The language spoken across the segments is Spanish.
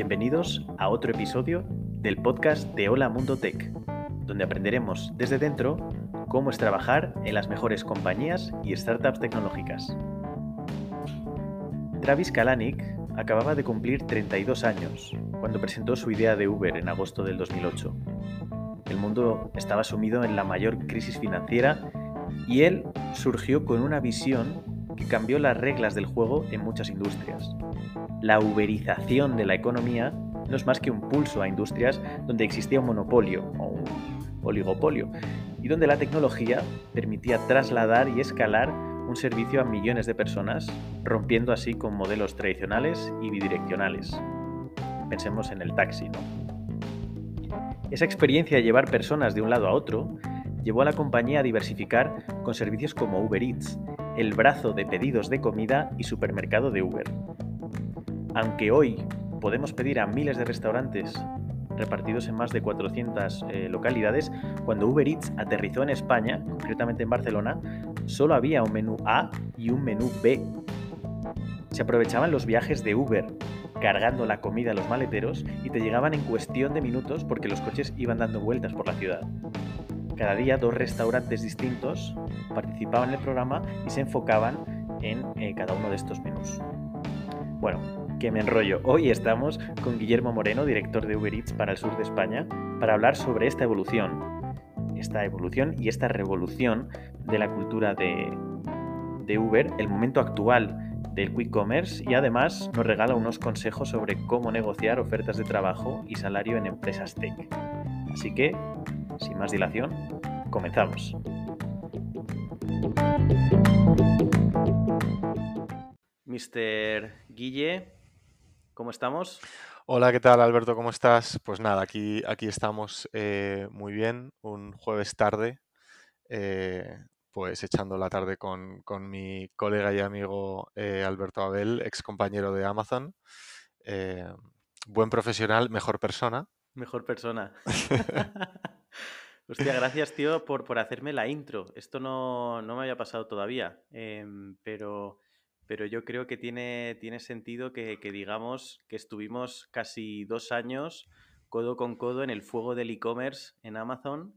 Bienvenidos a otro episodio del podcast de Hola Mundo Tech, donde aprenderemos desde dentro cómo es trabajar en las mejores compañías y startups tecnológicas. Travis Kalanick acababa de cumplir 32 años cuando presentó su idea de Uber en agosto del 2008. El mundo estaba sumido en la mayor crisis financiera y él surgió con una visión que cambió las reglas del juego en muchas industrias. La uberización de la economía no es más que un pulso a industrias donde existía un monopolio o un oligopolio y donde la tecnología permitía trasladar y escalar un servicio a millones de personas, rompiendo así con modelos tradicionales y bidireccionales. Pensemos en el taxi, ¿no? Esa experiencia de llevar personas de un lado a otro llevó a la compañía a diversificar con servicios como Uber Eats, el brazo de pedidos de comida y supermercado de Uber. Aunque hoy podemos pedir a miles de restaurantes repartidos en más de 400 eh, localidades, cuando Uber Eats aterrizó en España, concretamente en Barcelona, solo había un menú A y un menú B. Se aprovechaban los viajes de Uber, cargando la comida a los maleteros y te llegaban en cuestión de minutos porque los coches iban dando vueltas por la ciudad. Cada día dos restaurantes distintos participaban en el programa y se enfocaban en eh, cada uno de estos menús. Bueno, que me enrollo. Hoy estamos con Guillermo Moreno, director de Uber Eats para el sur de España, para hablar sobre esta evolución, esta evolución y esta revolución de la cultura de, de Uber, el momento actual del quick commerce y además nos regala unos consejos sobre cómo negociar ofertas de trabajo y salario en empresas tech. Así que sin más dilación, comenzamos. Mr. Guille, ¿cómo estamos? Hola, ¿qué tal Alberto? ¿Cómo estás? Pues nada, aquí, aquí estamos eh, muy bien, un jueves tarde, eh, pues echando la tarde con, mi colega y amigo eh, Alberto Abel, ex compañero de Amazon. buen profesional, mejor persona. Mejor persona. Hostia, gracias, tío, por, por hacerme la intro. Esto no, me había pasado todavía, em, pero, pero yo creo que tiene, tiene sentido que, digamos que estuvimos casi dos años codo con codo en el fuego del e-commerce en Amazon,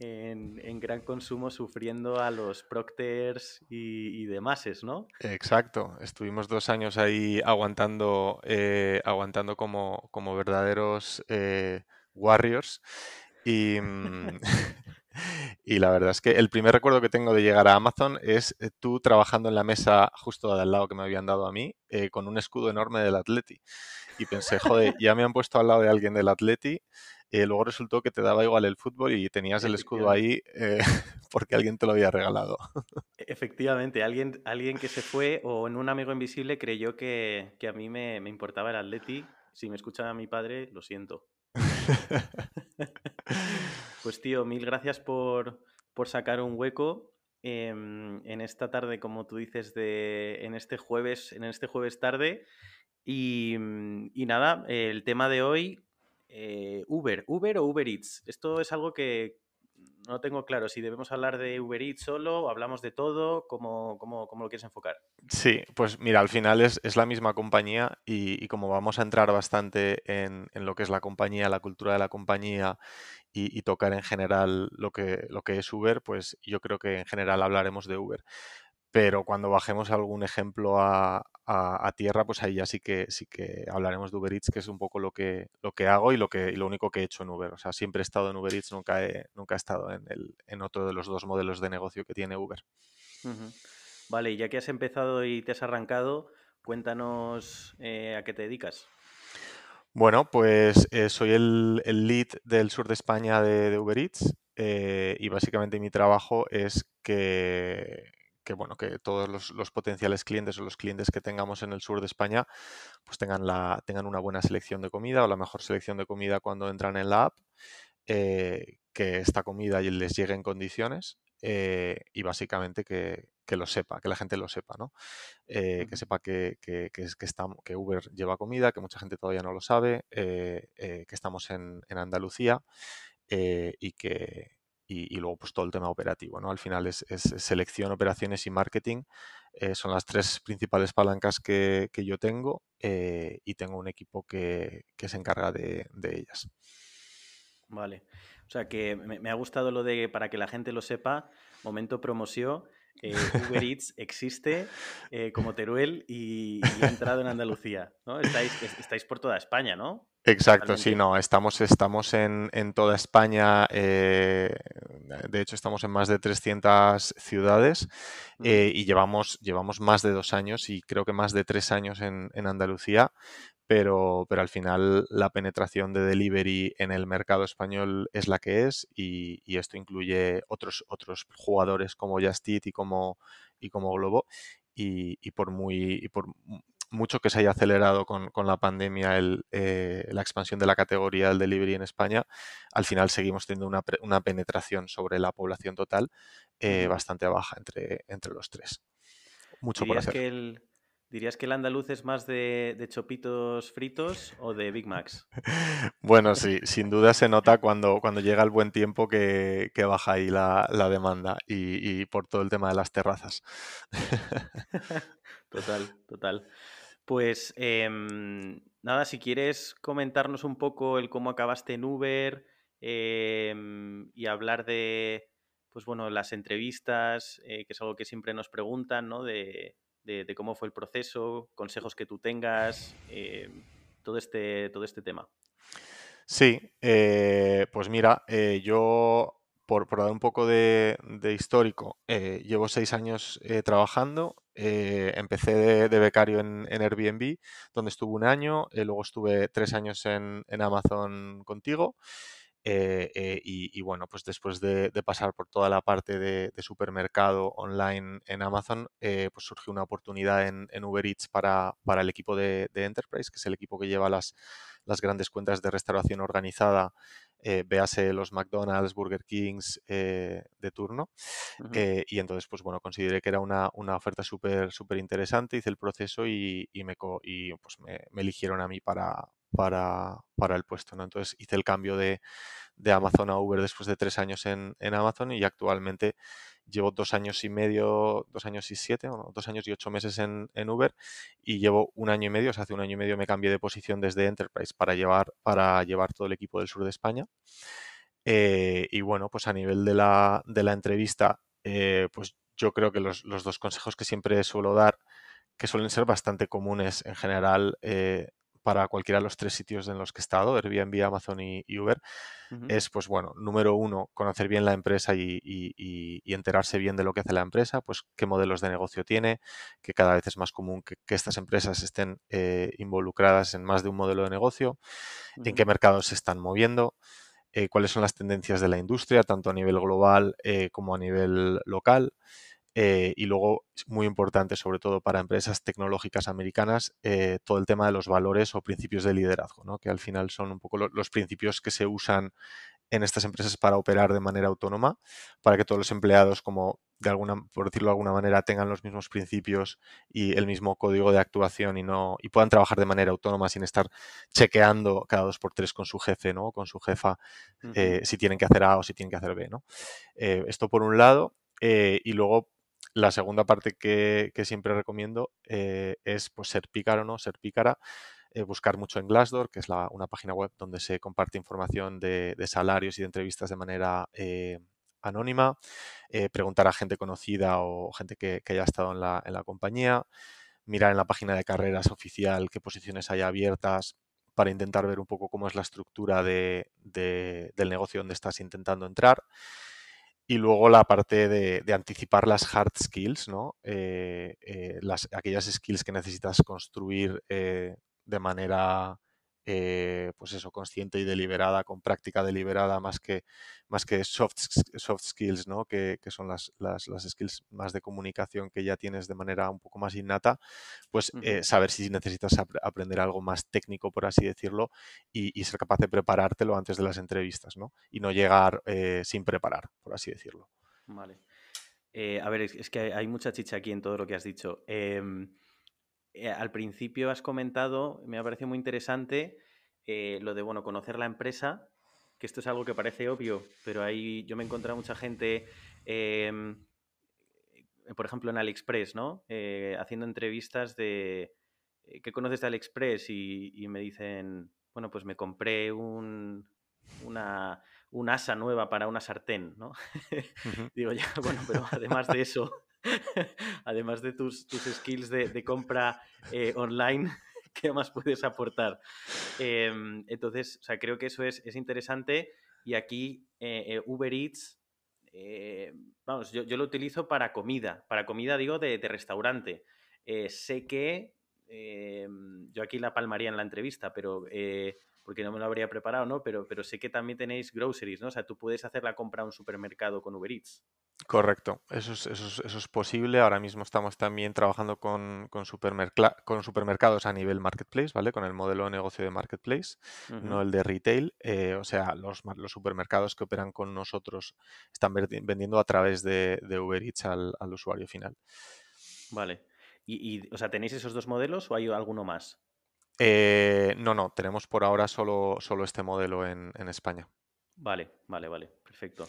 en, gran consumo, sufriendo a los procters y, y demás, ¿no? Exacto, estuvimos dos años ahí aguantando, eh, aguantando como, como verdaderos eh, warriors. Y, mm, y la verdad es que el primer recuerdo que tengo de llegar a Amazon es eh, tú trabajando en la mesa justo al lado que me habían dado a mí, eh, con un escudo enorme del Atleti. Y pensé, joder, ya me han puesto al lado de alguien del Atleti. y luego resultó que te daba igual el fútbol y tenías el escudo ahí eh, porque alguien te lo había regalado. E-, efectivamente, alguien, alguien que se fue o en un amigo invisible creyó que, a mí me, me importaba el Atleti. Si me escucha mi padre, lo siento. Pues tío, mil gracias por, sacar un hueco em, en esta tarde, como tú dices, de, en este jueves, en este jueves tarde. Y, nada, el tema de hoy, eh, Uber, Uber o Uber Eats. Esto es algo que, no tengo claro si debemos hablar de Uber Eats solo, hablamos de todo, ¿cómo, cómo, cómo lo quieres enfocar? Sí, pues mira, al final es, la misma compañía y, como vamos a entrar bastante en, lo que es la compañía, la cultura de la compañía y, tocar en general lo que, lo que es Uber, pues yo creo que en general hablaremos de Uber pero cuando bajemos algún ejemplo a, tierra, pues ahí ya sí que sí que hablaremos de Uber Eats, que es un poco lo que, lo que hago y lo que lo único que he hecho en Uber. O sea, siempre he estado en Uber Eats, nunca he, nunca he estado en, el, en otro de los dos modelos de negocio que tiene Uber. Vale, y ya que has empezado y te has arrancado, cuéntanos eh, a qué te dedicas. Bueno, pues eh, soy el, lead del sur de España de, Uber Eats eh, y básicamente mi trabajo es que que bueno, que todos los, potenciales clientes o los clientes que tengamos en el sur de España pues tengan, la, tengan una buena selección de comida o la mejor selección de comida cuando entran en la app, eh, que esta comida les llegue en condiciones eh, y básicamente que, lo sepa, que la gente lo sepa, ¿no? Eh, que sepa que, que, que, que Uber lleva comida, que mucha gente todavía no lo sabe, que estamos en, en Andalucía y que, y, luego pues todo el tema operativo, ¿no? Al final es, selección, operaciones y marketing Eh, son las tres principales palancas que, yo tengo y tengo un equipo que, se encarga de, ellas. Vale. O sea que me, me, ha gustado lo de, para que la gente lo sepa, momento promoción, eh, Uber Eats existe eh, como Teruel y, ha entrado en Andalucía, ¿no? Estáis, estáis por toda España, ¿no? Exacto, sí, no, estamos, estamos en, toda España, eh, de hecho estamos en más de 300 ciudades y llevamos, llevamos más de dos años y creo que más de tres años en, en Andalucía pero, pero al final la penetración de delivery en el mercado español es la que es y, esto incluye otros, otros jugadores como Just Eat y como, y como Globo y, por muy por mucho que se haya acelerado con, la pandemia eh, la expansión de la categoría del delivery en España, al final seguimos teniendo una, penetración sobre la población total eh, bastante baja entre, entre los tres. Mucho por hacer. que el, ¿Dirías que el andaluz es más de, chopitos fritos o de Big Macs? Bueno, sí, sin duda se nota cuando, cuando llega el buen tiempo que, baja ahí la, demanda y, por todo el tema de las terrazas. total, total. Pues em, nada, si quieres comentarnos un poco el cómo acabaste en Uber em, y hablar de, pues bueno, las entrevistas, eh, que es algo que siempre nos preguntan, ¿no? De, de, cómo fue el proceso, consejos que tú tengas, eh, todo, este, todo este tema. Sí, eh, pues mira, eh, yo por, dar un poco de, histórico, llevo seis años trabajando. Empecé de, becario en, Airbnb, donde estuve un año, luego estuve tres años en, Amazon contigo. Eh, eh, y, bueno, pues después de, pasar por toda la parte de, supermercado online en Amazon, eh, pues surgió una oportunidad en, Uber Eats para, para el equipo de, Enterprise, que es el equipo que lleva las, las grandes cuentas de restauración organizada, véase los McDonald's, Burger Kings de turno. y entonces, pues bueno, consideré que era una, una oferta súper súper interesante, hice el proceso y, me, y pues me, me eligieron a mí para, para, para el puesto. ¿no? Entonces hice el cambio de, de, Amazon a Uber después de tres años en, en, Amazon y actualmente llevo dos años y medio, dos años y siete, dos años y ocho meses en, Uber y llevo un año y medio, o sea, hace un año y medio me cambié de posición desde Enterprise para llevar, para llevar todo el equipo del sur de España. Eh, y bueno, pues a nivel de la, de la entrevista, eh, pues yo creo que los, los, dos consejos que siempre suelo dar, que suelen ser bastante comunes en general, eh, para cualquiera de los tres sitios en los que he estado, Airbnb, Amazon y, Uber, es, pues bueno, número uno, conocer bien la empresa y, enterarse bien de lo que hace la empresa, pues qué modelos de negocio tiene, que cada vez es más común que, estas empresas estén eh, involucradas en más de un modelo de negocio, en qué mercados se están moviendo, eh, cuáles son las tendencias de la industria, tanto a nivel global eh, como a nivel local. Eh, y luego, muy importante, sobre todo para empresas tecnológicas americanas, eh, todo el tema de los valores o principios de liderazgo, ¿no? que al final son un poco los principios que se usan en estas empresas para operar de manera autónoma, para que todos los empleados, como de alguna, por decirlo de alguna manera, tengan los mismos principios y el mismo código de actuación y no y puedan trabajar de manera autónoma sin estar chequeando cada dos por tres con su jefe, ¿no? Con su jefa eh, si tienen que hacer A o si tienen que hacer B, ¿no? esto por un lado. y luego la segunda parte que, siempre recomiendo eh, es pues, ser pícaro, ¿no? Ser pícara, eh, buscar mucho en Glassdoor, que es una página web donde se comparte información de, salarios y de entrevistas de manera eh, anónima, preguntar a gente conocida o gente que, haya estado en la, compañía, mirar en la página de carreras oficial qué posiciones hay abiertas para intentar ver un poco cómo es la estructura del negocio donde estás intentando entrar. Y luego la parte de, anticipar las hard skills, ¿no? Eh, eh, las, aquellas skills que necesitas construir eh, de manera eh, pues eso, consciente y deliberada, con práctica deliberada, más que, más que soft, soft skills, ¿no? que, son las, las, skills más de comunicación que ya tienes de manera un poco más innata, pues eh, saber si necesitas aprender algo más técnico, por así decirlo, y, ser capaz de preparártelo antes de las entrevistas, ¿no? Y no llegar eh, sin preparar, por así decirlo. Vale. a ver, es, que hay mucha chicha aquí en todo lo que has dicho. Eh, al principio has comentado, me ha parecido muy interesante, eh, lo de, bueno, conocer la empresa, que esto es algo que parece obvio, pero ahí yo me he encontrado mucha gente em, por ejemplo, en AliExpress, ¿no? Eh, haciendo entrevistas de eh, ¿qué conoces de AliExpress? Y, me dicen, bueno, pues me compré un, una, asa nueva para una sartén, ¿no? Digo, ya, bueno, pero además de eso, además de tus, tus skills de, compra eh, online, ¿qué más puedes aportar? Em, entonces, o sea, creo que eso es, interesante y aquí Uber Eats eh, vamos, yo, lo utilizo para comida, para comida digo de, restaurante. Eh, sé que, eh, yo aquí la palmaría en la entrevista, pero porque no me lo habría preparado, ¿no? Pero, pero sé que también tenéis groceries, ¿no? O sea, tú puedes hacer la compra a un supermercado con Uber Eats. Correcto, eso es, eso, es, posible. Ahora mismo estamos también trabajando con, con, supermercados a nivel marketplace, ¿vale? Con el modelo de negocio de marketplace, no el de retail. Eh, o sea, los, los, supermercados que operan con nosotros están vendiendo a través de, Uber Eats al, usuario final. Vale. Y, o sea, ¿tenéis esos dos modelos o hay alguno más? Eh, no, no, tenemos por ahora solo, solo este modelo en, en España. Vale, vale, vale, perfecto.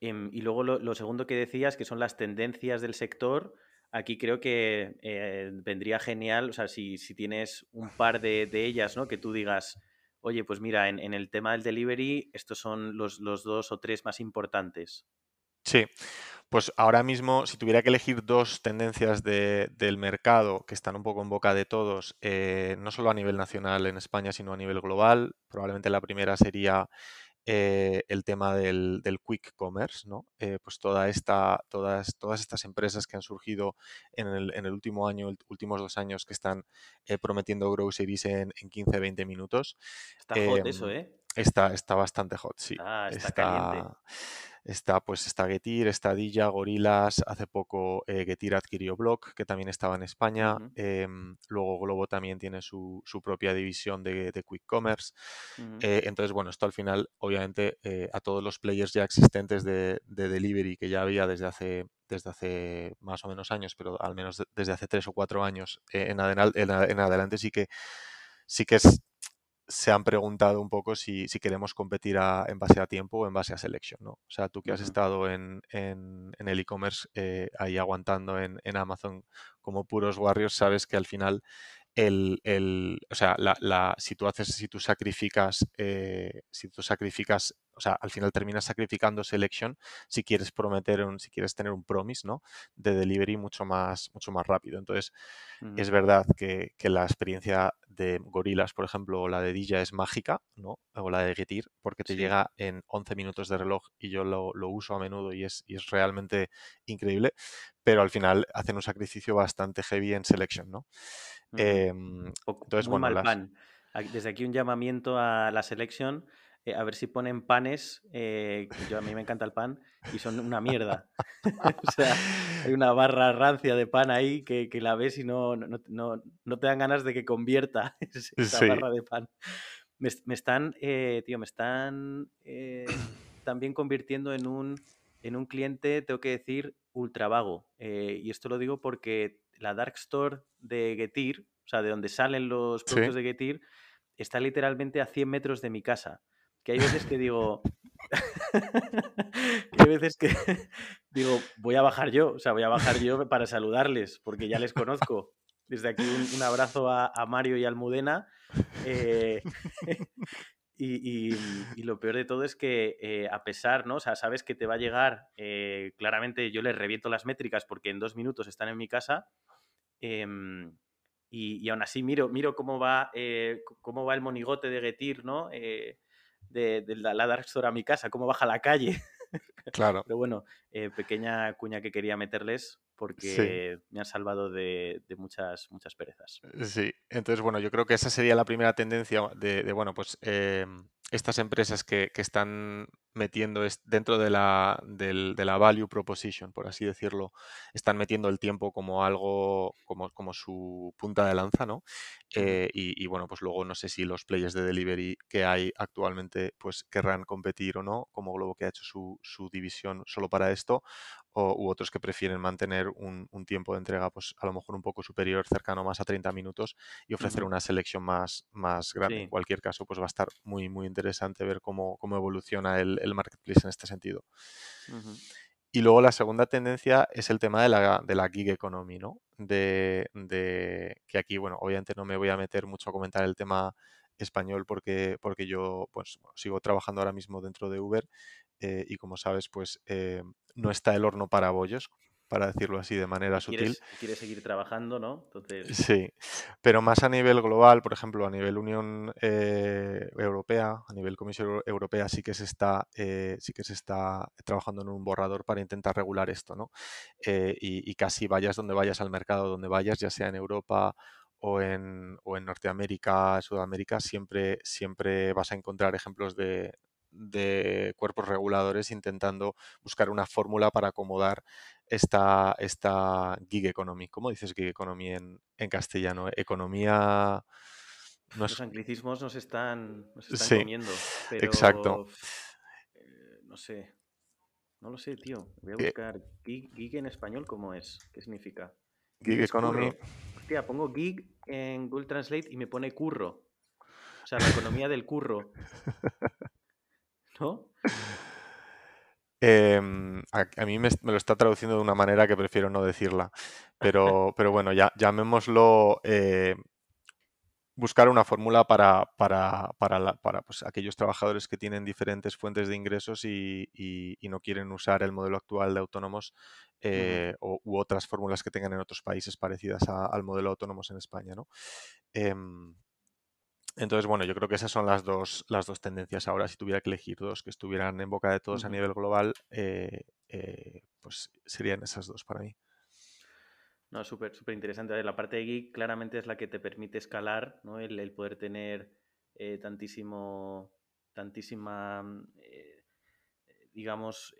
Em, y luego lo, segundo que decías, que son las tendencias del sector, aquí creo que eh, vendría genial, o sea, si, tienes un par de, ellas, ¿no? Que tú digas, oye, pues mira, en, el tema del delivery, estos son los, dos o tres más importantes. Sí, pues ahora mismo, si tuviera que elegir dos tendencias del mercado que están un poco en boca de todos, eh, no solo a nivel nacional en España, sino a nivel global, probablemente la primera sería eh, el tema del, quick commerce, ¿no? Eh, pues toda esta, todas, todas estas empresas que han surgido en el, en el último año, últimos dos años, que están eh, prometiendo groceries en, en 15-20 minutos. Está hot eso, em, ¿eh? Está, está bastante hot, sí. Ah, está, caliente. Está, pues, está Getir, está Dilla, Gorilas, hace poco eh, Getir adquirió Block, que también estaba en España. Em, luego Globo también tiene su, propia división de, Quick Commerce. Eh, entonces, bueno, esto al final, obviamente, eh, a todos los players ya existentes de, delivery que ya había desde hace, desde hace más o menos años, pero al menos desde hace tres o cuatro años en, en adelante sí que sí que es se han preguntado un poco si, queremos competir en base a tiempo o en base a selección, ¿no? O sea, tú que has estado en, el e-commerce eh, ahí aguantando en, Amazon como puros warriors, sabes que al final el, o sea, la, si tú haces, si tú sacrificas, eh, si tú sacrificas, o sea, al final terminas sacrificando selection si quieres prometer un, si quieres tener un promise, ¿no? De delivery mucho más, mucho más rápido. Entonces, es verdad que, que, la experiencia de Gorilas, por ejemplo, o la de Dilla es mágica, ¿no? O la de Getir, porque te llega en 11 minutos de reloj y yo lo, uso a menudo y es, es, realmente increíble, pero al final hacen un sacrificio bastante heavy en selection, ¿no? Em, entonces, Muy bueno, mal pan. Desde aquí un llamamiento a la selección eh, a ver si ponen panes, eh, yo a mí me encanta el pan, y son una mierda. o sea, hay una barra rancia de pan ahí que, la ves y no, no, te dan ganas de que convierta esa barra de pan. Me, están, eh, tío, me están también convirtiendo en un, en un cliente, tengo que decir, ultra vago. y esto lo digo porque la Dark Store de Getir, o sea, de donde salen los productos de Getir, está literalmente a 100 metros de mi casa que hay veces que digo, hay veces que digo, voy a bajar yo, o sea, voy a bajar yo para saludarles, porque ya les conozco. Desde aquí un, abrazo a, Mario y Almudena. Eh, y, lo peor de todo es que eh, a pesar, ¿no? O sea, sabes que te va a llegar, eh, claramente yo les reviento las métricas porque en dos minutos están en mi casa. Em, y, aún así miro, miro cómo va, cómo va el monigote de Getir, ¿no? de, la, Dark Store a mi casa, cómo baja la calle. Claro. Pero bueno, eh, pequeña cuña que quería meterles porque me han salvado de, muchas, muchas perezas. Sí, entonces bueno, yo creo que esa sería la primera tendencia de, bueno, pues em, estas empresas que, están metiendo dentro de la, de la value proposition, por así decirlo, están metiendo el tiempo como algo, como, como su punta de lanza, ¿no? Eh, y, bueno, pues luego no sé si los players de delivery que hay actualmente pues querrán competir o no, como Globo que ha hecho su, su división solo para esto, o, u otros que prefieren mantener un, tiempo de entrega pues a lo mejor un poco superior, cercano más a 30 minutos y ofrecer una selección más, más grande. En cualquier caso, pues va a estar muy, muy interesante ver cómo, cómo evoluciona el, el marketplace en este sentido. Y luego la segunda tendencia es el tema de la, de la gig economy, ¿no? De, que aquí, bueno, obviamente no me voy a meter mucho a comentar el tema español porque, porque yo pues sigo trabajando ahora mismo dentro de Uber eh, y como sabes, pues eh, no está el horno para bollos, para decirlo así de manera sutil. Quieres seguir trabajando, ¿no? Entonces... Sí, pero más a nivel global, por ejemplo, a nivel Unión eh, Europea, a nivel Comisión Europea, sí que se está, eh, sí que se está trabajando en un borrador para intentar regular esto, ¿no? Eh, y, casi vayas donde vayas al mercado, donde vayas, ya sea en Europa o en, o en Norteamérica, Sudamérica, siempre, siempre vas a encontrar ejemplos de, de cuerpos reguladores intentando buscar una fórmula para acomodar esta, esta gig economy. ¿Cómo dices gig economy en, castellano? Economía... Los anglicismos nos están, nos están comiendo. exacto. Eh, no sé. No lo sé, tío. Voy a eh buscar gig, en español, ¿cómo es? ¿Qué significa? Gig, economy. Hostia, pongo gig en Google Translate y me pone curro. O sea, la economía del curro. ¿No? Em, a, mí me, lo está traduciendo de una manera que prefiero no decirla. Pero, pero bueno, ya, llamémoslo eh, buscar una fórmula para, para, para, para pues, aquellos trabajadores que tienen diferentes fuentes de ingresos y, no quieren usar el modelo actual de autónomos eh, u otras fórmulas que tengan en otros países parecidas al modelo autónomos en España. ¿no? Entonces, bueno, yo creo que esas son las dos, las dos tendencias ahora. Si tuviera que elegir dos que estuvieran en boca de todos a nivel global, eh, eh, pues serían esas dos para mí. No, súper, súper interesante. La parte de geek claramente es la que te permite escalar, ¿no? El, poder tener eh, tantísimo, tantísima, digamos,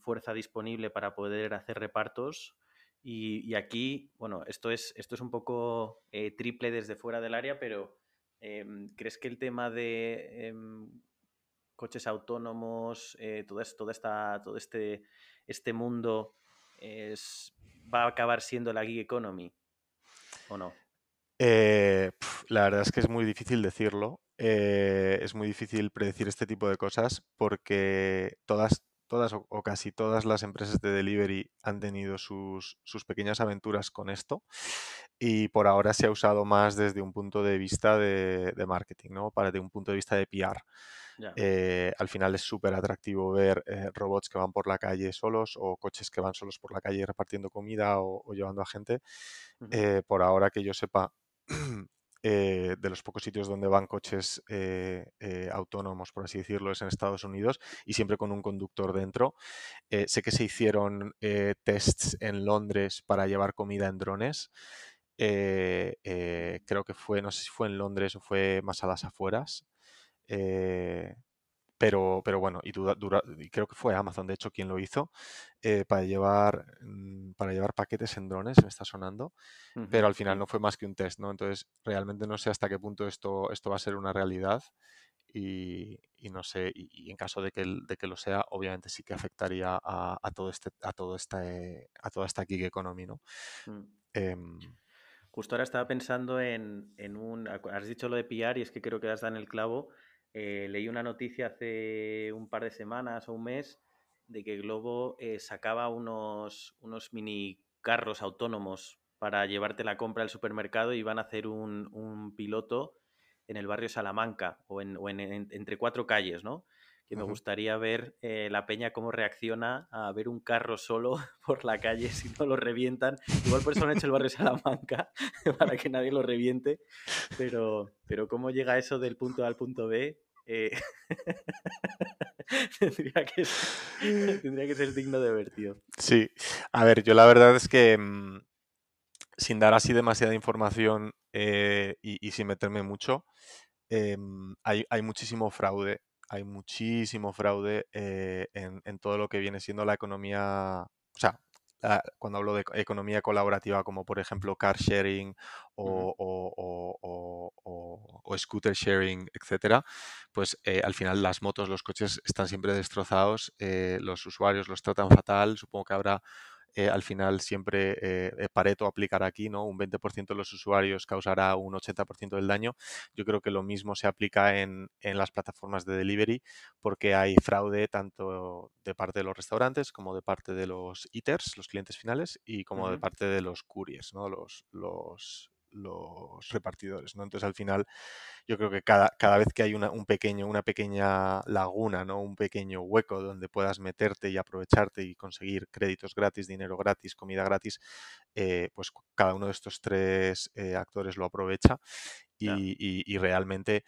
fuerza disponible para poder hacer repartos. Y, y, aquí, bueno, esto es, esto es un poco triple desde fuera del área, pero ¿Crees que el tema de em, coches autónomos, eh, todo, esto, esta, todo este, este mundo va a acabar siendo la gig economy o no? Eh, la verdad es que es muy difícil decirlo. Eh, es muy difícil predecir este tipo de cosas porque todas, todas o, casi todas las empresas de delivery han tenido sus, sus, pequeñas aventuras con esto y por ahora se ha usado más desde un punto de vista de, marketing, ¿no? Para de un punto de vista de PR. Eh, al final es súper atractivo ver eh, robots que van por la calle solos o coches que van solos por la calle repartiendo comida o, llevando a gente. Eh, por ahora que yo sepa, de los pocos sitios donde van coches autónomos, por así decirlo, es en Estados Unidos y siempre con un conductor dentro. sé que se hicieron tests en Londres para llevar comida en drones. Eh, eh, creo que fue, no sé si fue en Londres o fue más a las afueras. Eh, pero, pero bueno, y, creo que fue Amazon, de hecho, quien lo hizo, para, llevar, mm, para llevar paquetes en drones, me está sonando, pero al final no fue más que un test, ¿no? Entonces, realmente no sé hasta qué punto esto, esto va a ser una realidad y, no sé, y, en caso de que, de que lo sea, obviamente sí que afectaría a, todo este, a todo este, a toda esta gig economy, ¿no? Mm. Em, Justo ahora estaba pensando en, un... Has dicho lo de PR y es que creo que has dado en el clavo. Eh, leí una noticia hace un par de semanas o un mes de que Globo eh, sacaba unos, unos mini carros autónomos para llevarte la compra al supermercado y van a hacer un, piloto en el barrio Salamanca o, en, entre cuatro calles, ¿no? Que me gustaría ver eh, la peña cómo reacciona a ver un carro solo por la calle si no lo revientan. Igual por eso han hecho el barrio Salamanca, para que nadie lo reviente, pero, pero cómo llega eso del punto A al punto B, eh, tendría, que ser, tendría que ser digno de ver, tío. Sí, a ver, yo la verdad es que mm, sin dar así demasiada información eh, y, sin meterme mucho, em, hay, hay muchísimo fraude hay muchísimo fraude eh, en, todo lo que viene siendo la economía, o sea, cuando hablo de economía colaborativa, como por ejemplo car sharing o, scooter sharing, etcétera, pues eh, al final las motos, los coches están siempre destrozados, eh, los usuarios los tratan fatal, supongo que habrá eh, al final siempre eh, Pareto aplicará aquí, ¿no? Un 20% de los usuarios causará un 80% del daño. Yo creo que lo mismo se aplica en, las plataformas de delivery porque hay fraude tanto de parte de los restaurantes como de parte de los eaters, los clientes finales, y como de parte de los couriers, ¿no? Los, los, los repartidores, ¿no? Entonces al final yo creo que cada, cada vez que hay una, un pequeño, una pequeña laguna, ¿no? Un pequeño hueco donde puedas meterte y aprovecharte y conseguir créditos gratis, dinero gratis, comida gratis, eh, pues cada uno de estos tres eh, actores lo aprovecha y, realmente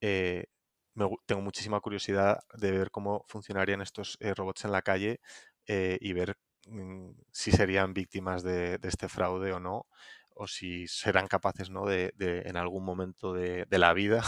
eh, tengo muchísima curiosidad de ver cómo funcionarían estos robots en la calle y ver mm, si serían víctimas de, de, este fraude o no o si serán capaces ¿no? de, en algún momento de, la vida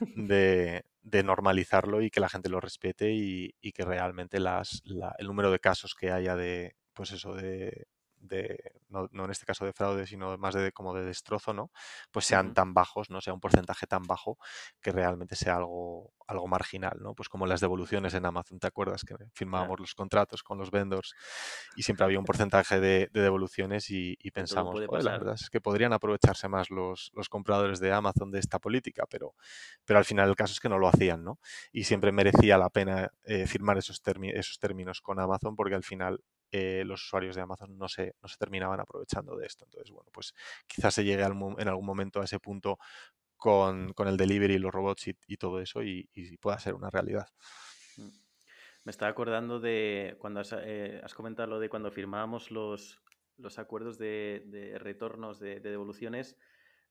de, normalizarlo y que la gente lo respete y, que realmente las, el número de casos que haya de pues eso de, de no, en este caso de fraude, sino más de como de destrozo, ¿no? Pues sean tan bajos, ¿no? Sea un porcentaje tan bajo que realmente sea algo, algo marginal, ¿no? Pues como las devoluciones en Amazon, ¿te acuerdas? Que firmábamos los contratos con los vendors y siempre había un porcentaje de, devoluciones y, pensamos, la verdad es que podrían aprovecharse más los, los, compradores de Amazon de esta política, pero, pero al final el caso es que no lo hacían, ¿no? Y siempre merecía la pena eh, firmar esos, esos términos con Amazon porque al final eh, los usuarios de Amazon no se, no se terminaban aprovechando de esto. Entonces, bueno, pues quizás se llegue en algún momento a ese punto con, el delivery, los robots y, todo eso y, pueda ser una realidad. Mm. Me estaba acordando de cuando eh, has, comentado lo de cuando firmábamos los, los acuerdos de, retornos, de, devoluciones,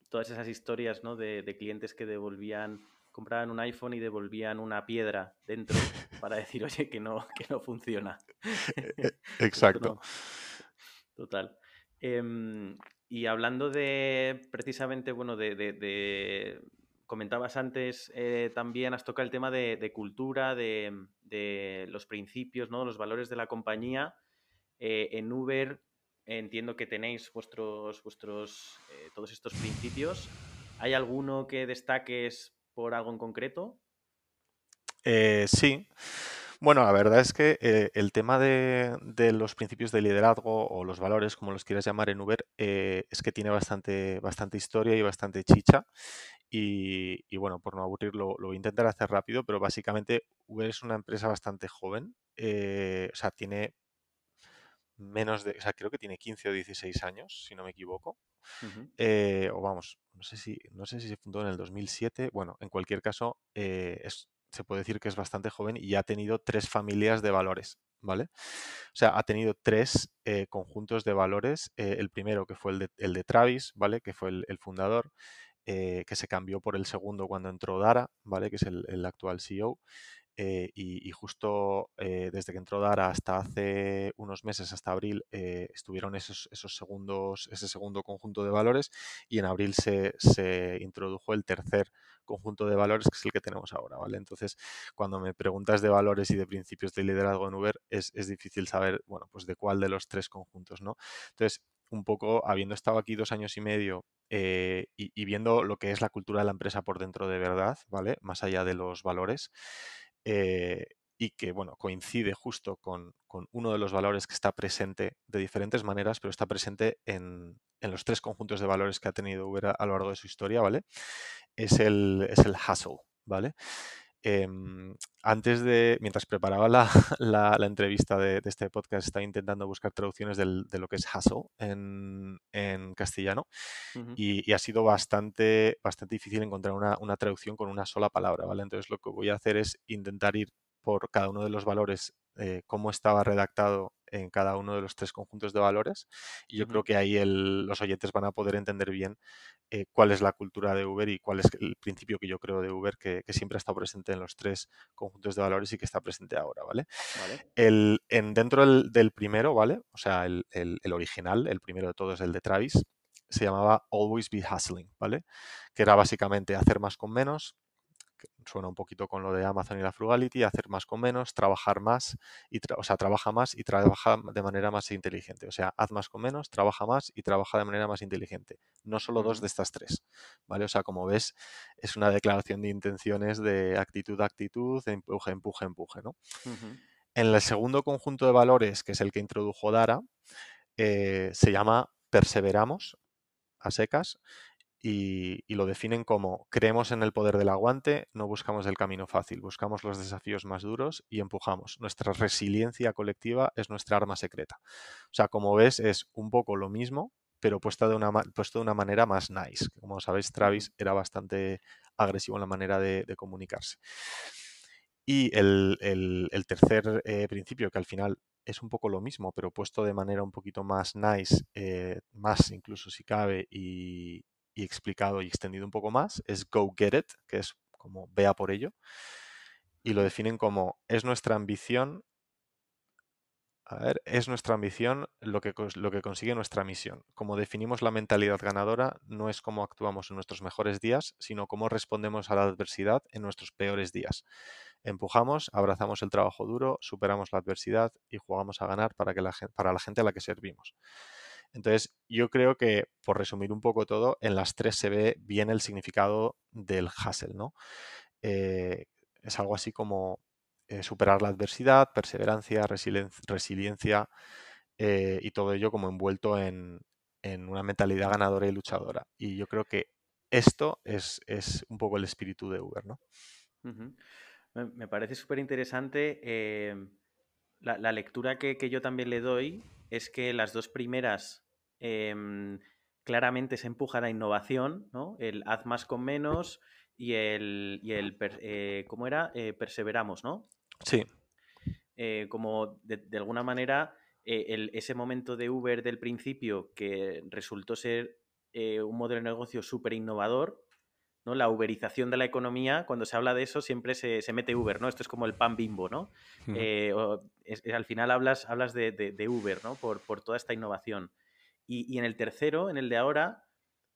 todas esas historias ¿no? de, clientes que devolvían compraban un iPhone y devolvían una piedra dentro para decir, oye, que no, que no funciona. E, e, exacto. Total. Em, y hablando de, precisamente, bueno, de, comentabas antes eh, también, has tocado el tema de, cultura, de, los principios, ¿no? Los valores de la compañía. Eh, en Uber entiendo que tenéis vuestros, vuestros, eh, todos estos principios. ¿Hay alguno que destaques por algo en concreto? Eh, sí. Bueno, la verdad es que eh, el tema de, los principios de liderazgo o los valores, como los quieras llamar en Uber, eh, es que tiene bastante, bastante historia y bastante chicha. Y, bueno, por no aburrirlo, lo voy a intentar hacer rápido, pero básicamente Uber es una empresa bastante joven. o sea, tiene menos de, o sea, creo que tiene 15 o 16 años, si no me equivoco. o vamos, no sé si, no sé si se fundó en el 2007. Bueno, en cualquier caso, eh, se puede decir que es bastante joven y ha tenido tres familias de valores, ¿vale? O sea, ha tenido tres eh, conjuntos de valores. Eh, el primero, que fue el de, el de, Travis, ¿vale? Que fue el, fundador, que se cambió por el segundo cuando entró Dara, ¿vale? Que es el, el actual CEO. Eh, y, justo eh, desde que entró Dara hasta hace unos meses, hasta abril, eh, estuvieron esos, esos, segundos, ese segundo conjunto de valores y en abril se, se, introdujo el tercer conjunto de valores que es el que tenemos ahora, ¿vale? Entonces, cuando me preguntas de valores y de principios de liderazgo en Uber, es, es difícil saber, bueno, pues de cuál de los tres conjuntos, ¿no? Entonces, un poco, habiendo estado aquí dos años y medio y, y, viendo lo que es la cultura de la empresa por dentro de verdad, ¿vale? Más allá de los valores, eh, y que bueno, coincide justo con, uno de los valores que está presente de diferentes maneras, pero está presente en, los tres conjuntos de valores que ha tenido Uber a, lo largo de su historia, ¿vale? Es el, es el hustle, ¿vale? Em, antes de, mientras preparaba la, entrevista de, este podcast, estaba intentando buscar traducciones de lo que es hustle en, castellano y, ha sido bastante, bastante difícil encontrar una, una, traducción con una sola palabra, ¿vale? Entonces lo que voy a hacer es intentar ir por cada uno de los valores, eh, cómo estaba redactado en cada uno de los tres conjuntos de valores. Y yo creo que ahí los oyentes van a poder entender bien eh, cuál es la cultura de Uber y cuál es el principio que yo creo de Uber, que, siempre ha estado presente en los tres conjuntos de valores y que está presente ahora, ¿vale? El, en, dentro del, primero, ¿vale? O sea, el, el, original, el primero de todos, el de Travis, se llamaba Always Be Hustling, ¿vale? Que era básicamente hacer más con menos, suena un poquito con lo de Amazon y la frugality, hacer más con menos, trabajar más, y o sea, trabaja más y trabaja de manera más inteligente. O sea, haz más con menos, trabaja más y trabaja de manera más inteligente. No solo dos de estas tres, ¿vale? O sea, como ves, es una declaración de intenciones de actitud, actitud, empuje, empuje, empuje, ¿no? En el segundo conjunto de valores, que es el que introdujo Dara, eh, se llama perseveramos a secas y, lo definen como creemos en el poder del aguante, no buscamos el camino fácil, buscamos los desafíos más duros y empujamos. Nuestra resiliencia colectiva es nuestra arma secreta. O sea, como ves, es un poco lo mismo, pero puesto de una, puesto de una manera más nice. Como sabéis, Travis era bastante agresivo en la manera de, comunicarse. Y el, tercer eh, principio, que al final es un poco lo mismo, pero puesto de manera un poquito más nice, eh, más incluso si cabe, y, y explicado y extendido un poco más, es Go Get It, que es como vea por ello. Y lo definen como es nuestra ambición a ver, es nuestra ambición lo que, lo que consigue nuestra misión. Como definimos la mentalidad ganadora, no es cómo actuamos en nuestros mejores días, sino cómo respondemos a la adversidad en nuestros peores días. Empujamos, abrazamos el trabajo duro, superamos la adversidad y jugamos a ganar para, que la, para la gente a la que servimos. Entonces, yo creo que, por resumir un poco todo, en las tres se ve bien el significado del hustle, ¿no? Eh, es algo así como eh, superar la adversidad, perseverancia, resiliencia eh, y todo ello como envuelto en, una mentalidad ganadora y luchadora. Y yo creo que esto es, un poco el espíritu de Uber, ¿no? Me parece súper interesante. la, lectura que, yo también le doy es que las dos primeras em, claramente se empujan a innovación, ¿no? El haz más con menos y el, y el eh, ¿cómo era? Eh, perseveramos, ¿no? Sí. Eh, como de, alguna manera ese momento de Uber del principio que resultó ser un modelo de negocio súper innovador, ¿no? La uberización de la economía, cuando se habla de eso, siempre se, mete Uber, ¿no? Esto es como el pan bimbo, ¿no? al final hablas, hablas de, Uber, ¿no? Por, por toda esta innovación. Y, en el tercero, en el de ahora,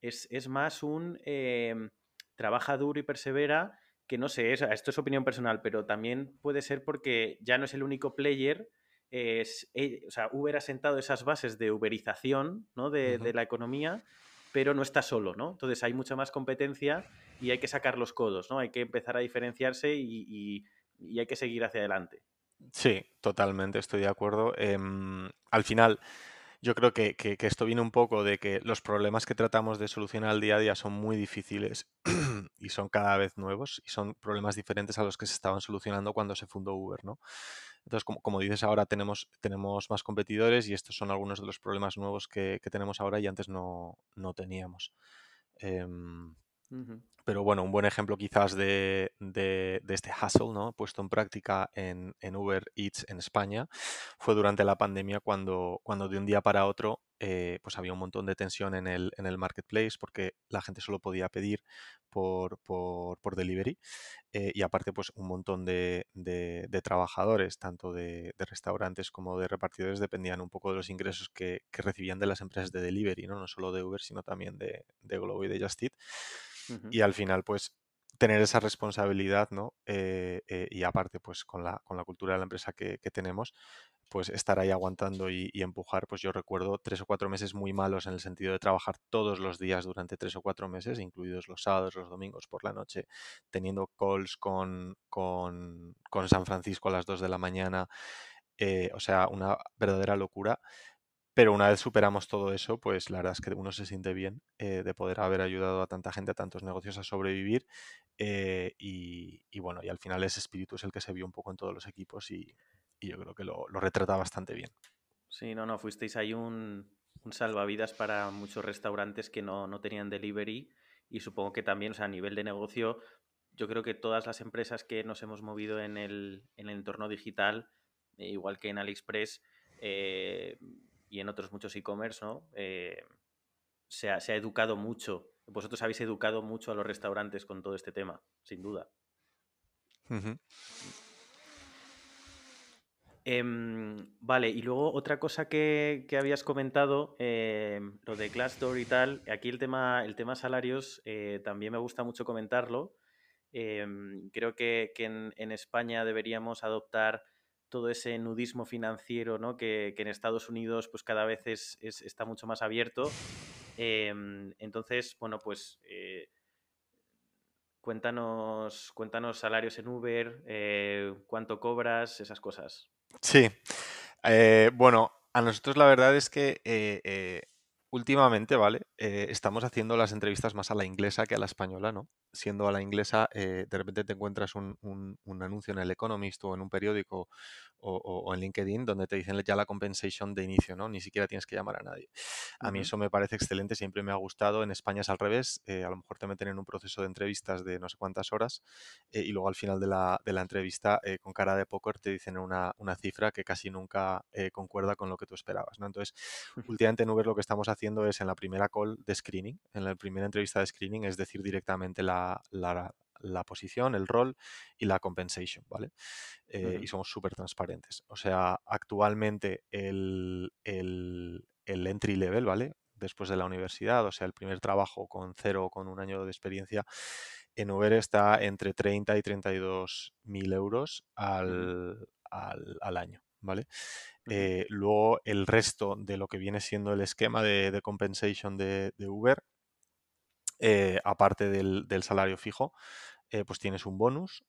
es, más un em, trabaja duro y persevera, que no sé, esto es opinión personal, pero también puede ser porque ya no es el único player. Es, eh, o sea, Uber ha sentado esas bases de uberización ¿no? de, la economía, pero no está solo, ¿no? Entonces hay mucha más competencia y hay que sacar los codos, ¿no? Hay que empezar a diferenciarse y, hay que seguir hacia adelante. Sí, totalmente, estoy de acuerdo. Em, al final, yo creo que, esto viene un poco de que los problemas que tratamos de solucionar al día a día son muy difíciles y son cada vez nuevos y son problemas diferentes a los que se estaban solucionando cuando se fundó Uber, ¿no? Entonces, como, dices, ahora tenemos, tenemos más competidores y estos son algunos de los problemas nuevos que, tenemos ahora y antes no, teníamos. Em, pero bueno, un buen ejemplo quizás de, este hustle, ¿no? Puesto en práctica en, Uber Eats en España, fue durante la pandemia cuando, cuando de un día para otro eh, pues había un montón de tensión en el, en el marketplace porque la gente solo podía pedir por, por, delivery eh, y aparte pues un montón de, trabajadores, tanto de, restaurantes como de repartidores, dependían un poco de los ingresos que, recibían de las empresas de delivery, ¿no? no solo de Uber, sino también de, Globo y de Just Eat. Y al final, pues, tener esa responsabilidad, ¿no? Eh, eh, y aparte, pues, con la, con la cultura de la empresa que, tenemos, pues estar ahí aguantando y, empujar, pues yo recuerdo tres o cuatro meses muy malos en el sentido de trabajar todos los días durante tres o cuatro meses, incluidos los sábados, los domingos por la noche, teniendo calls con, con, San Francisco a las dos de la mañana, eh, o sea, una verdadera locura. Pero una vez superamos todo eso, pues la verdad es que uno se siente bien eh, de poder haber ayudado a tanta gente, a tantos negocios a sobrevivir. Eh, y, bueno, y al final ese espíritu es el que se vio un poco en todos los equipos y, yo creo que lo, retrata bastante bien. Sí, no, no, fuisteis ahí un, salvavidas para muchos restaurantes que no, tenían delivery y supongo que también, o sea, a nivel de negocio, yo creo que todas las empresas que nos hemos movido en el, en el entorno digital, eh, igual que en AliExpress, eh, y en otros muchos e-commerce, ¿no? Eh, se, ha, educado mucho. Vosotros habéis educado mucho a los restaurantes con todo este tema, sin duda. Em, vale, y luego otra cosa que, habías comentado, em, lo de Glassdoor y tal, aquí el tema, el tema salarios eh, también me gusta mucho comentarlo. Em, creo que, en, España deberíamos adoptar todo ese nudismo financiero ¿no? que, en Estados Unidos pues cada vez es, está mucho más abierto. Entonces, bueno, pues eh, cuéntanos, cuéntanos salarios en Uber, eh, cuánto cobras, esas cosas. Sí. Eh, bueno, a nosotros la verdad es que eh, eh, últimamente, ¿vale? estamos haciendo las entrevistas más a la inglesa que a la española, ¿no? Siendo a la inglesa, de repente te encuentras un, un, anuncio en el Economist o en un periódico o, en LinkedIn donde te dicen ya la compensation de inicio, ¿no? Ni siquiera tienes que llamar a nadie. A mí eso me parece excelente, siempre me ha gustado. En España es al revés, eh, a lo mejor te meten en un proceso de entrevistas de no sé cuántas horas eh, y luego al final de la, de la entrevista eh, con cara de póker te dicen una, una cifra que casi nunca concuerda con lo que tú esperabas, ¿no? Entonces, últimamente en Uber lo que estamos haciendo es en la primera call de screening, en la primera entrevista de screening, es decir, directamente la, la, la posición, el rol y la compensation, ¿vale? Eh, y somos súper transparentes. O sea, actualmente el, el, entry level, ¿vale? Después de la universidad, o sea, el primer trabajo con cero o con un año de experiencia en Uber está entre 30 y 32 mil euros al, al, año, ¿vale? Eh, luego el resto de lo que viene siendo el esquema de, de compensation de, de Uber, eh, aparte del, del, salario fijo, eh, pues tienes un bonus,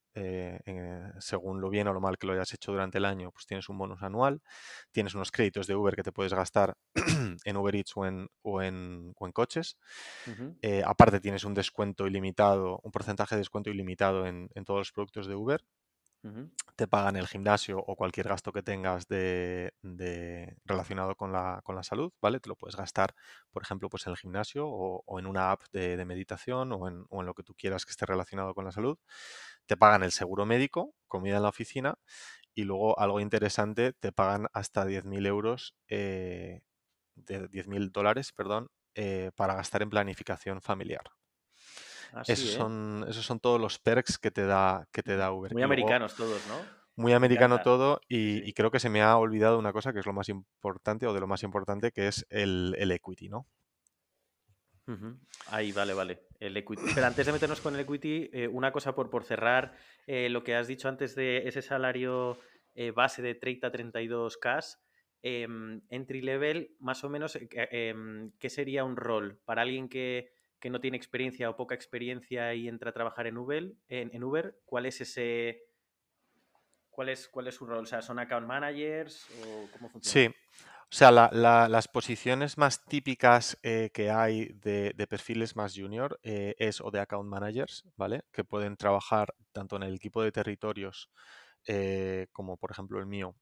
según lo bien o lo mal que lo hayas hecho durante el año, pues tienes un bonus anual, tienes unos créditos de Uber que te puedes gastar en Uber Eats o en, o en, coches, aparte tienes un descuento ilimitado, un porcentaje de descuento ilimitado en, en todos los productos de Uber, te pagan el gimnasio o cualquier gasto que tengas de, relacionado con la, con la, salud, ¿vale? Te lo puedes gastar, por ejemplo, pues en el gimnasio o, en una app de, meditación o en, lo que tú quieras que esté relacionado con la salud. Te pagan el seguro médico, comida en la oficina y luego algo interesante, te pagan hasta 10.000 euros, eh, de 10.000 dólares, perdón, eh, para gastar en planificación familiar esos, ¿eh? son, esos son todos los perks que te da, que te da Uber. Muy americanos todos, ¿no? Muy americano todo y, creo que se me ha olvidado una cosa que es lo más importante o de lo más importante que es el, equity, ¿no? Ahí, vale, vale. El equity. Pero antes de meternos con el equity, eh, una cosa por, por cerrar eh, lo que has dicho antes de ese salario base de 30-32K. Em, entry level, más o menos, em, ¿qué sería un rol para alguien que, que no tiene experiencia o poca experiencia y entra a trabajar en Uber, en, Uber ¿cuál es ese... ¿Cuál es, ¿Cuál es su rol? O sea, ¿son account managers o cómo funciona? Sí, o sea, las posiciones más típicas eh, que hay de, perfiles más junior eh, es o de account managers, ¿vale? Que pueden trabajar tanto en el equipo de territorios eh, como por ejemplo el mío,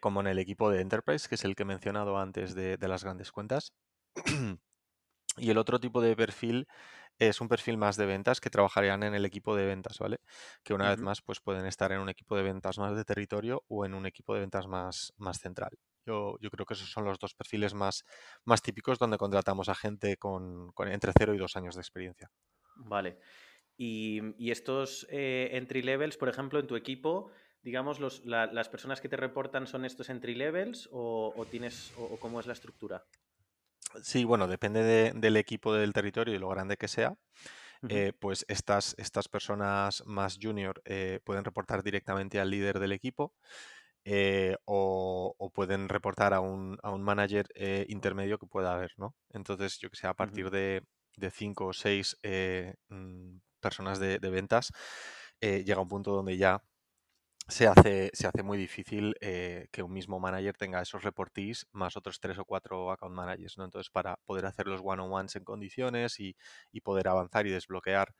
como en el equipo de enterprise, que es el que he mencionado antes de, de las grandes cuentas. Y el otro tipo de perfil es un perfil más de ventas que trabajarían en el equipo de ventas, ¿vale? Que una vez más pues pueden estar en un equipo de ventas más de territorio o en un equipo de ventas más, más central. Yo, yo creo que esos son los dos perfiles más, más típicos donde contratamos a gente con, entre 0 y 2 años de experiencia. Vale. Y, estos eh, entry levels, por ejemplo, en tu equipo, digamos, los, las personas que te reportan son estos entry levels o, tienes o cómo es la estructura? Sí, bueno, depende del equipo del territorio y lo grande que sea. Eh, pues estas, estas personas más junior eh, pueden reportar directamente al líder del equipo eh, o, pueden reportar a un, a un manager intermedio que pueda haber, ¿no? Entonces, yo que sé, a partir de, de cinco o seis mm, personas de, de ventas, llega un punto donde ya se hace, se hace muy difícil eh, que un mismo manager tenga esos reportees más otros tres o cuatro account managers, ¿no? Entonces, para poder hacer los one-on-ones en condiciones y, poder avanzar y desbloquear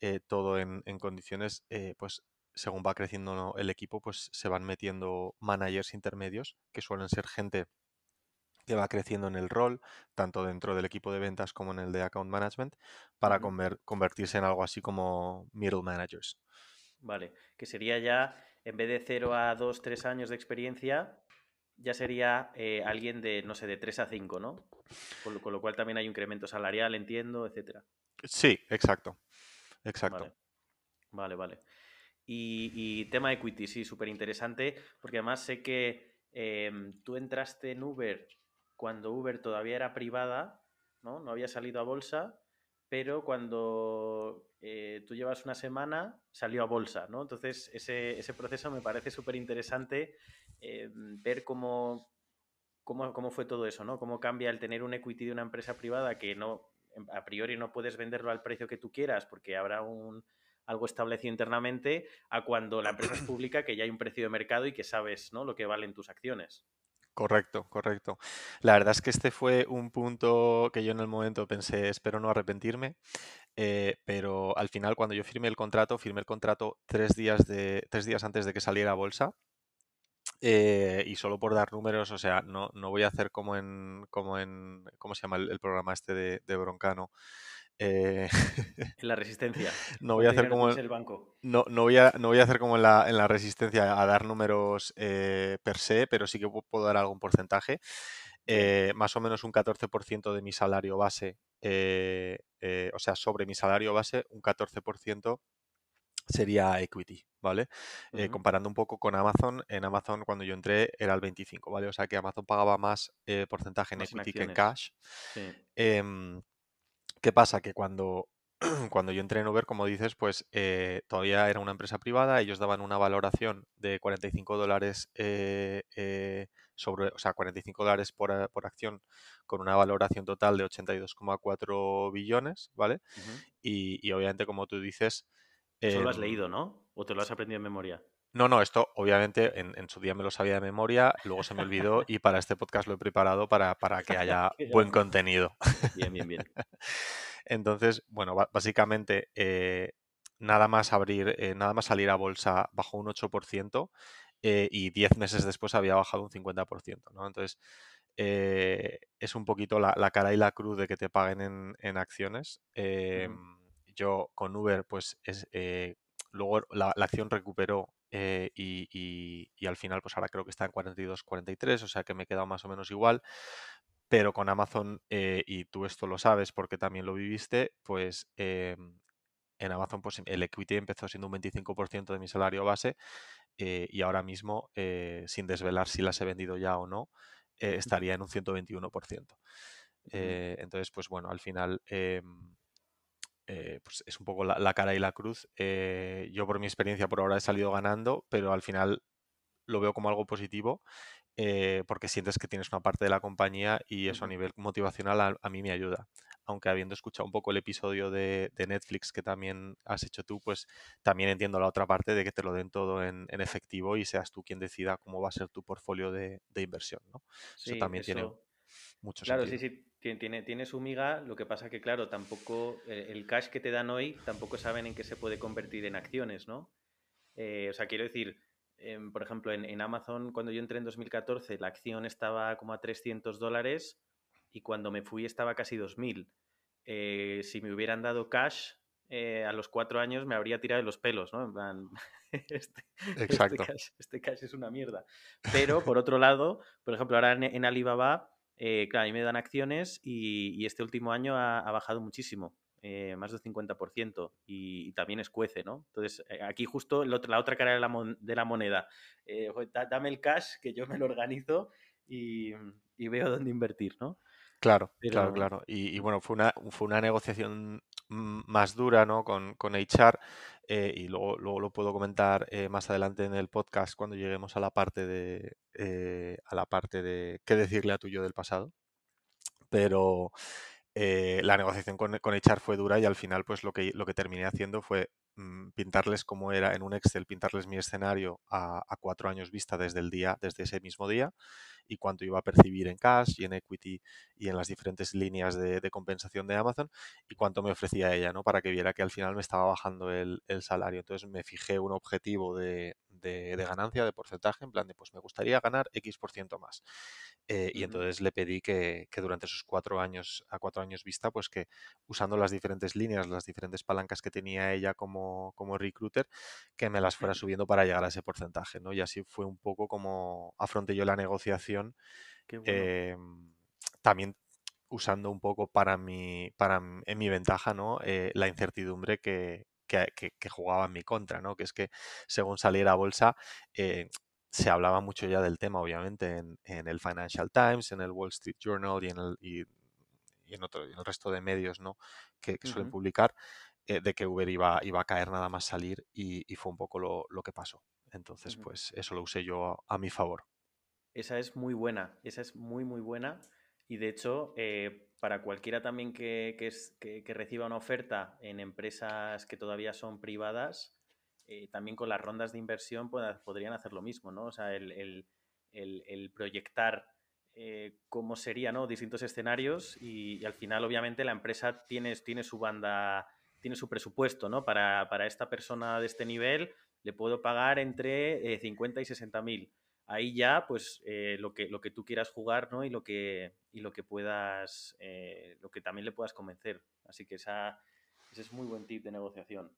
eh, todo en, condiciones, eh, pues según va creciendo el equipo, pues se van metiendo managers intermedios, que suelen ser gente que va creciendo en el rol, tanto dentro del equipo de ventas como en el de account management, para convertirse en algo así como middle managers. Vale, que sería ya en vez de 0 a 2, 3 años de experiencia, ya sería eh, alguien de, no sé, de 3 a 5, ¿no? Con lo, cual también hay un incremento salarial, entiendo, etcétera. Sí, exacto. Exacto. Vale, vale. Y, tema equity, sí, súper interesante, porque además sé que em, tú entraste en Uber cuando Uber todavía era privada, ¿no? No había salido a bolsa, pero cuando eh, tú llevas una semana, salió a bolsa, ¿no? Entonces, ese, ese proceso me parece súper interesante eh, ver cómo, cómo, fue todo eso, ¿no? Cómo cambia el tener un equity de una empresa privada que no, a priori no puedes venderlo al precio que tú quieras porque habrá un, algo establecido internamente a cuando la empresa es pública, que ya hay un precio de mercado y que sabes ¿no? lo que valen tus acciones. Correcto, correcto. La verdad es que este fue un punto que yo en el momento pensé, espero no arrepentirme, eh, pero al final cuando yo firmé el contrato, firmé el contrato tres días, de, tres días antes de que saliera bolsa. Eh, y solo por dar números, o sea, no, no voy a hacer como en, como en, ¿cómo se llama el, programa este de, de Broncano? Eh, en la resistencia. no voy a hacer como el banco. No, no, voy a, no voy a hacer como en la, en la resistencia a dar números eh, per se, pero sí que puedo dar algún porcentaje. Eh, más o menos un 14% de mi salario base, o sea, sobre mi salario base, un 14% sería equity, ¿vale? comparando un poco con Amazon, en Amazon cuando yo entré era el 25, ¿vale? O sea que Amazon pagaba más porcentaje en equity que en cash. Sí. Em, ¿Qué pasa? Que cuando, cuando yo entré en Uber, como dices, pues eh, todavía era una empresa privada, ellos daban una valoración de 45 dólares eh, eh, sobre, o sea, 45 dólares por, acción con una valoración total de 82,4 billones, ¿vale? y, obviamente, como tú dices... Eso lo has em, leído, ¿no? ¿O te lo has aprendido en memoria? No, no, esto obviamente en, su día me lo sabía de memoria, luego se me olvidó y para este podcast lo he preparado para, para que haya buen contenido. Bien, bien, bien. Entonces, bueno, básicamente eh, nada más abrir, eh, nada más salir a bolsa bajó un 8% eh, y 10 meses después había bajado un 50%, ¿no? Entonces, es un poquito la, cara y la cruz de que te paguen en, acciones. Em, yo con Uber, pues es, luego la, acción recuperó y, y, al final, pues ahora creo que está en 42, 43, o sea que me he quedado más o menos igual pero con Amazon, eh, y tú esto lo sabes porque también lo viviste, pues em, en Amazon pues el equity empezó siendo un 25% de mi salario base eh, y ahora mismo, eh, sin desvelar si las he vendido ya o no, estaría en un 121%. entonces, pues bueno, al final em, pues es un poco la, cara y la cruz. yo por mi experiencia por ahora he salido ganando, pero al final lo veo como algo positivo eh, porque sientes que tienes una parte de la compañía y eso a nivel motivacional a, mí me ayuda. Aunque habiendo escuchado un poco el episodio de, Netflix que también has hecho tú, pues también entiendo la otra parte de que te lo den todo en, efectivo y seas tú quien decida cómo va a ser tu portfolio de, inversión, ¿no? eso también tiene mucho claro, sí, sí, tiene, tiene su miga, lo que pasa que, claro, tampoco eh, el cash que te dan hoy tampoco saben en qué se puede convertir en acciones, ¿no? Eh, o sea, quiero decir, por ejemplo, en, Amazon, cuando yo entré en 2014, la acción estaba como a 300 dólares y cuando me fui estaba casi 2.000. Eh, si me hubieran dado cash, eh, a los cuatro años me habría tirado de los pelos, ¿no? En plan, este, este, Exacto. Este, cash, es una mierda. Pero, por otro lado, por ejemplo, ahora en, Alibaba, eh, claro, a mí me dan acciones y, este último año ha bajado muchísimo. Eh, más del 50%, y, también escuece, ¿no? Entonces, eh, aquí justo la otra cara de la, moneda, eh, dame el cash que yo me lo organizo y, veo dónde invertir, ¿no? Claro, claro, claro. Y, bueno, fue una, fue una negociación más dura, ¿no? Con, con HR y luego, luego, lo puedo comentar más adelante en el podcast cuando lleguemos a la parte de a la parte de qué decirle a tu yo del pasado. Pero eh, la negociación con, con HR fue dura y al final pues lo que, lo que terminé haciendo fue mm, pintarles como era en un Excel, pintarles mi escenario a, a, cuatro años vista desde el día, desde ese mismo día y cuánto iba a percibir en cash y en equity y en las diferentes líneas de, compensación de Amazon y cuánto me ofrecía ella, ¿no? Para que viera que al final me estaba bajando el, salario. Entonces me fijé un objetivo de, ganancia, de porcentaje, en plan de, pues me gustaría ganar X por ciento más. Eh, y entonces le pedí que, durante esos cuatro años, a cuatro años vista, pues que usando las diferentes líneas, las diferentes palancas que tenía ella como, como recruiter, que me las fuera subiendo para llegar a ese porcentaje, ¿no? Y así fue un poco como afronté yo la negociación Em, también usando un poco para mi, para, en mi ventaja, ¿no? Eh, la incertidumbre que, jugaba en mi contra, ¿no? Que es que según saliera a bolsa, eh, se hablaba mucho ya del tema, obviamente, en, el Financial Times, en el Wall Street Journal y en el, y, en, otro, el resto de medios, ¿no? Que, suelen publicar, eh, de que Uber iba, iba a caer nada más salir y, fue un poco lo, lo que pasó. Entonces, pues eso lo usé yo a mi favor. Esa es muy buena, esa es muy, muy buena. Y de hecho, eh, para cualquiera también que, que, reciba una oferta en empresas que todavía son privadas, eh, también con las rondas de inversión podrían hacer lo mismo, ¿no? O sea, el, proyectar eh, cómo serían ¿no? distintos escenarios y, al final, obviamente, la empresa tiene, tiene su banda, tiene su presupuesto, ¿no? Para, para esta persona de este nivel le puedo pagar entre 50 y 60 mil ahí ya, pues eh, lo, que, lo que tú quieras jugar, ¿no? Y lo que, y lo que puedas, eh, lo que también le puedas convencer. Así que esa, ese es muy buen tip de negociación.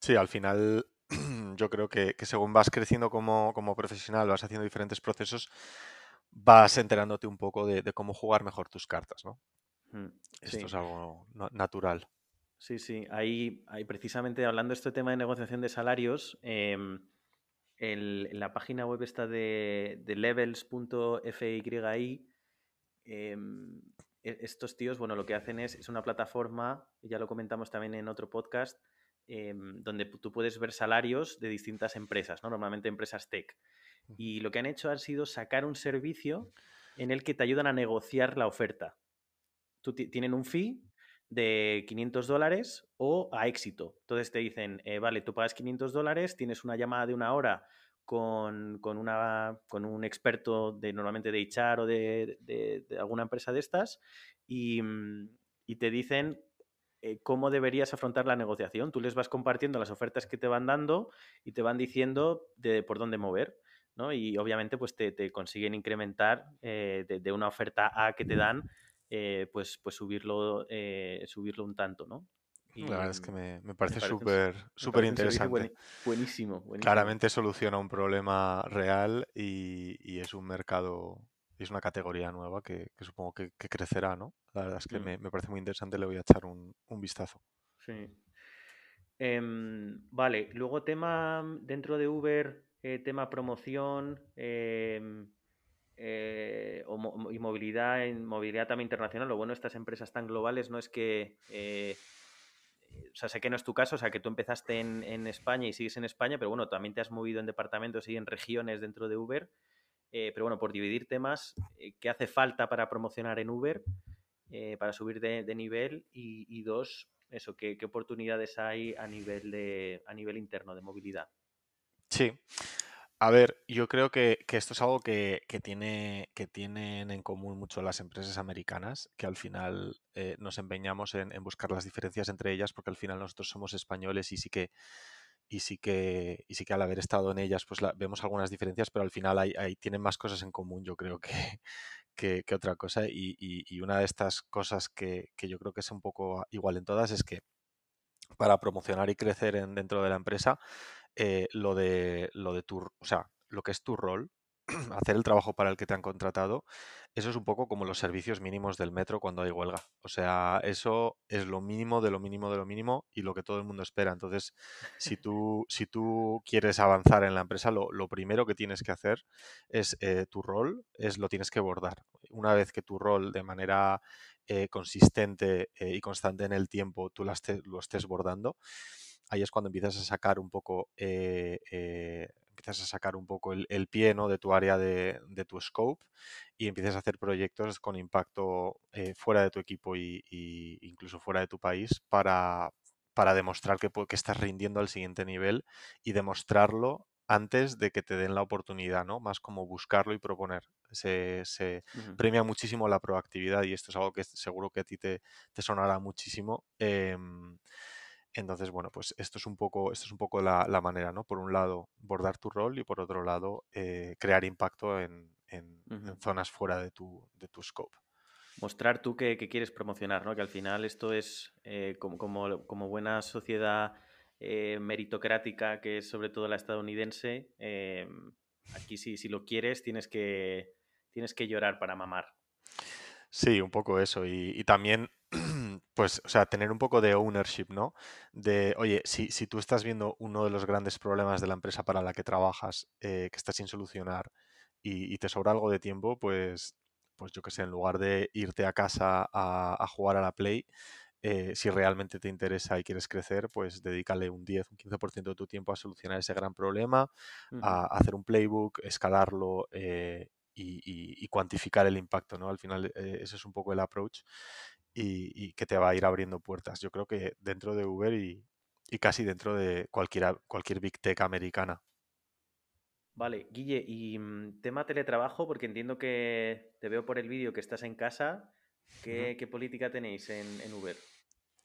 Sí, al final yo creo que, según vas creciendo como, profesional, vas haciendo diferentes procesos, vas enterándote un poco de, cómo jugar mejor tus cartas, ¿no? Mm, Esto es algo natural. Sí, sí. Ahí, ahí precisamente hablando de este tema de negociación de salarios, en la página web está de, levels.fyi, em, e, estos tíos, bueno, lo que hacen es, es una plataforma, ya lo comentamos también en otro podcast, em, donde tú puedes ver salarios de distintas empresas, ¿no? normalmente empresas tech. Y lo que han hecho ha sido sacar un servicio en el que te ayudan a negociar la oferta. Tú tienen un fee de 500 dólares o a éxito. Entonces te dicen, eh, vale, tú pagas 500 dólares, tienes una llamada de una hora con, una, con un experto de normalmente de HR o de, alguna empresa de estas y, mm, te dicen eh, cómo deberías afrontar la negociación. Tú les vas compartiendo las ofertas que te van dando y te van diciendo de por dónde mover. ¿no? Y obviamente pues te, consiguen incrementar eh, de, una oferta A que te dan eh, pues, pues subirlo, eh, subirlo un tanto, ¿no? la verdad es que me, parece súper súper interesante. buenísimo, Claramente soluciona un problema real y, es un mercado, y es una categoría nueva que, supongo que, crecerá, ¿no? La verdad es que mm. me, parece muy interesante, le voy a echar un, vistazo. Sí. Em, vale, luego tema dentro de Uber, eh, tema promoción, em, eh, y movilidad, en movilidad también internacional. Lo bueno de estas empresas tan globales no es que, eh, o sea, sé que no es tu caso, o sea, que tú empezaste en, España y sigues en España, pero bueno, también te has movido en departamentos y en regiones dentro de Uber. Eh, pero bueno, por dividir temas, ¿qué hace falta para promocionar en Uber, para subir de, nivel? Y, dos, eso, ¿qué, ¿qué, oportunidades hay a nivel, de, a nivel interno de movilidad? Sí, a ver, yo creo que, esto es algo que, tiene, que tienen en común mucho las empresas americanas, que al final eh, nos empeñamos en, buscar las diferencias entre ellas, porque al final nosotros somos españoles y sí que, y sí que, y sí que al haber estado en ellas, pues vemos algunas diferencias, pero al final hay, tienen más cosas en común, yo creo que, que, otra cosa. Y, una de estas cosas que, yo creo que es un poco igual en todas es que para promocionar y crecer en, dentro de la empresa, eh, lo, de, lo de tu, o sea, lo que es tu rol, hacer el trabajo para el que te han contratado, eso es un poco como los servicios mínimos del metro cuando hay huelga. O sea, eso es lo mínimo de lo mínimo de lo mínimo y lo que todo el mundo espera. Entonces, si tú, si tú quieres avanzar en la empresa, lo, primero que tienes que hacer es eh, tu rol, es lo tienes que bordar. Una vez que tu rol de manera eh, consistente y constante en el tiempo tú lo estés bordando, ahí es cuando empiezas a sacar un poco, eh, eh, empiezas a sacar un poco el, pie ¿no? de tu área de, tu scope y empiezas a hacer proyectos con impacto eh, fuera de tu equipo y, incluso fuera de tu país para, para demostrar que, que, estás rindiendo al siguiente nivel y demostrarlo antes de que te den la oportunidad, ¿no? Más como buscarlo y proponer. Se, premia muchísimo la proactividad y esto es algo que seguro que a ti te, te sonará muchísimo. Em, entonces, bueno, pues esto es un poco, esto es un poco la, manera, ¿no? Por un lado, bordar tu rol y por otro lado, eh, crear impacto en, zonas fuera de tu, de tu scope. Mostrar tú que, quieres promocionar, ¿no? Que al final esto es eh, como, como, buena sociedad eh, meritocrática, que es sobre todo la estadounidense, aquí si, si lo quieres tienes que, tienes que llorar para mamar. Sí, un poco eso. y también pues, o sea, tener un poco de ownership, ¿no? De, oye, si, si tú estás viendo uno de los grandes problemas de la empresa para la que trabajas eh, que está sin solucionar y, te sobra algo de tiempo, pues, pues yo qué sé, en lugar de irte a casa a, jugar a la Play, eh, si realmente te interesa y quieres crecer, pues dedícale un 10, un 15% de tu tiempo a solucionar ese gran problema, a, hacer un playbook, escalarlo eh, y, cuantificar el impacto, ¿no? Al final eh, ese es un poco el approach y, que te va a ir abriendo puertas. Yo creo que dentro de Uber y, casi dentro de cualquier, cualquier Big Tech americana. Vale, Guille, y mm, tema teletrabajo, porque entiendo que te veo por el vídeo que estás en casa. ¿Qué, política tenéis en, Uber?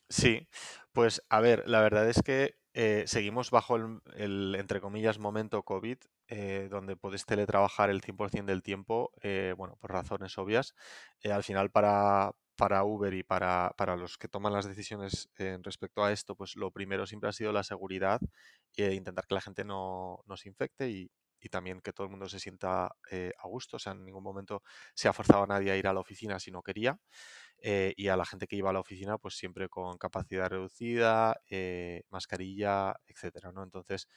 Sí, pues a ver, la verdad es que eh, seguimos bajo el, entre comillas, momento COVID, eh, donde puedes teletrabajar el 100% del tiempo, eh, bueno, por razones obvias. al final, para, para Uber y para, para, los que toman las decisiones en respecto a esto, pues lo primero siempre ha sido la seguridad e intentar que la gente no, no se infecte y, y también que todo el mundo se sienta eh, a gusto. O sea, en ningún momento se ha forzado a nadie a ir a la oficina si no quería. Eh, y a la gente que iba a la oficina, pues siempre con capacidad reducida, eh, mascarilla, etcétera, ¿no? Entonces,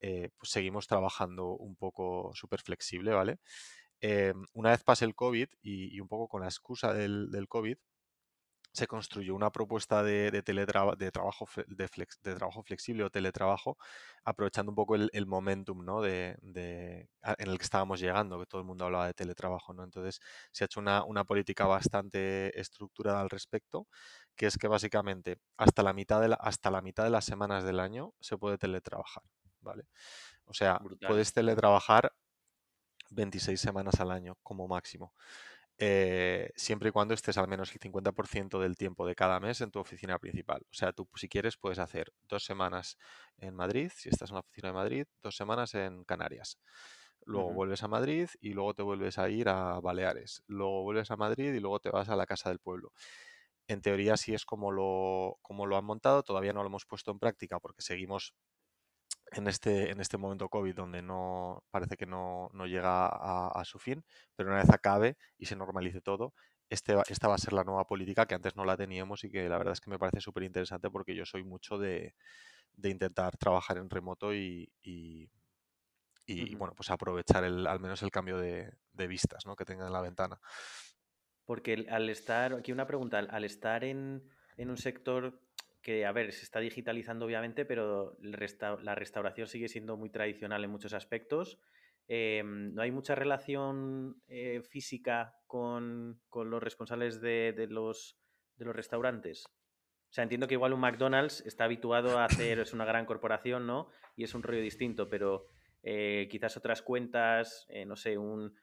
pues seguimos trabajando un poco súper flexible, ¿vale? Una vez pase el COVID y, un poco con la excusa del, del COVID, se construyó una propuesta de, de, de, trabajo, de, trabajo flexible o teletrabajo, aprovechando un poco el, momentum ¿no? de, en el que estábamos llegando, que todo el mundo hablaba de teletrabajo. ¿no? Entonces se ha hecho una, política bastante estructurada al respecto, que es que básicamente hasta la mitad de, hasta la mitad de las semanas del año se puede teletrabajar. ¿vale? O sea, puedes teletrabajar 26 semanas al año como máximo. Eh, siempre y cuando estés al menos el 50% del tiempo de cada mes en tu oficina principal. O sea, tú si quieres puedes hacer dos semanas en Madrid, si estás en la oficina de Madrid, dos semanas en Canarias. Luego vuelves a Madrid y luego te vuelves a ir a Baleares. Luego vuelves a Madrid y luego te vas a la casa del pueblo. En teoría sí es como lo, como lo han montado, todavía no lo hemos puesto en práctica porque seguimos en este, en este momento COVID donde no parece que no, llega a, su fin, pero una vez acabe y se normalice todo, este, esta va a ser la nueva política que antes no la teníamos y que la verdad es que me parece súper interesante porque yo soy mucho de, intentar trabajar en remoto y, bueno, pues aprovechar el, al menos el cambio de, vistas ¿no? que tenga en la ventana. Porque al estar, aquí una pregunta, al estar en, en un sector que, a ver, se está digitalizando obviamente, pero la restauración sigue siendo muy tradicional en muchos aspectos. Em, no hay mucha relación eh, física con, los responsables de, los, de los restaurantes. O sea, entiendo que igual un McDonald's está habituado a hacer, es una gran corporación, ¿no? Y es un rollo distinto, pero eh, quizás otras cuentas, eh, no sé, un,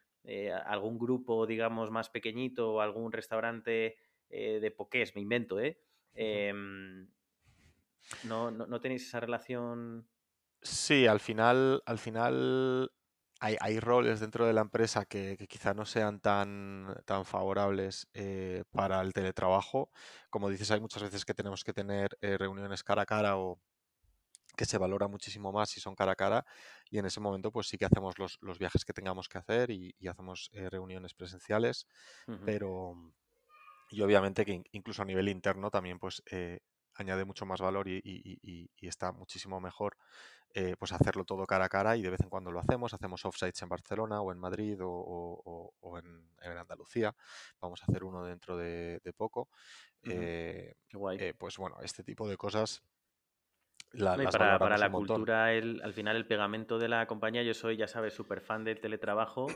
algún grupo, digamos, más pequeñito o algún restaurante de poqués, me invento, ¿eh? Em, no, no, tenéis esa relación. Sí, al final, al final hay, roles dentro de la empresa que, quizá no sean tan, tan favorables eh, para el teletrabajo. Como dices, hay muchas veces que tenemos que tener eh, reuniones cara a cara o que se valora muchísimo más si son cara a cara y en ese momento pues sí que hacemos los, viajes que tengamos que hacer y, hacemos eh, reuniones presenciales, pero y obviamente que incluso a nivel interno también pues eh, añade mucho más valor y, está muchísimo mejor eh, pues hacerlo todo cara a cara y de vez en cuando lo hacemos, hacemos offsites en Barcelona o en Madrid o, en, Andalucía, vamos a hacer uno dentro de, poco. Eh, pues bueno, este tipo de cosas para, la cultura, al final el pegamento de la compañía, yo soy, ya sabes, súper fan del teletrabajo,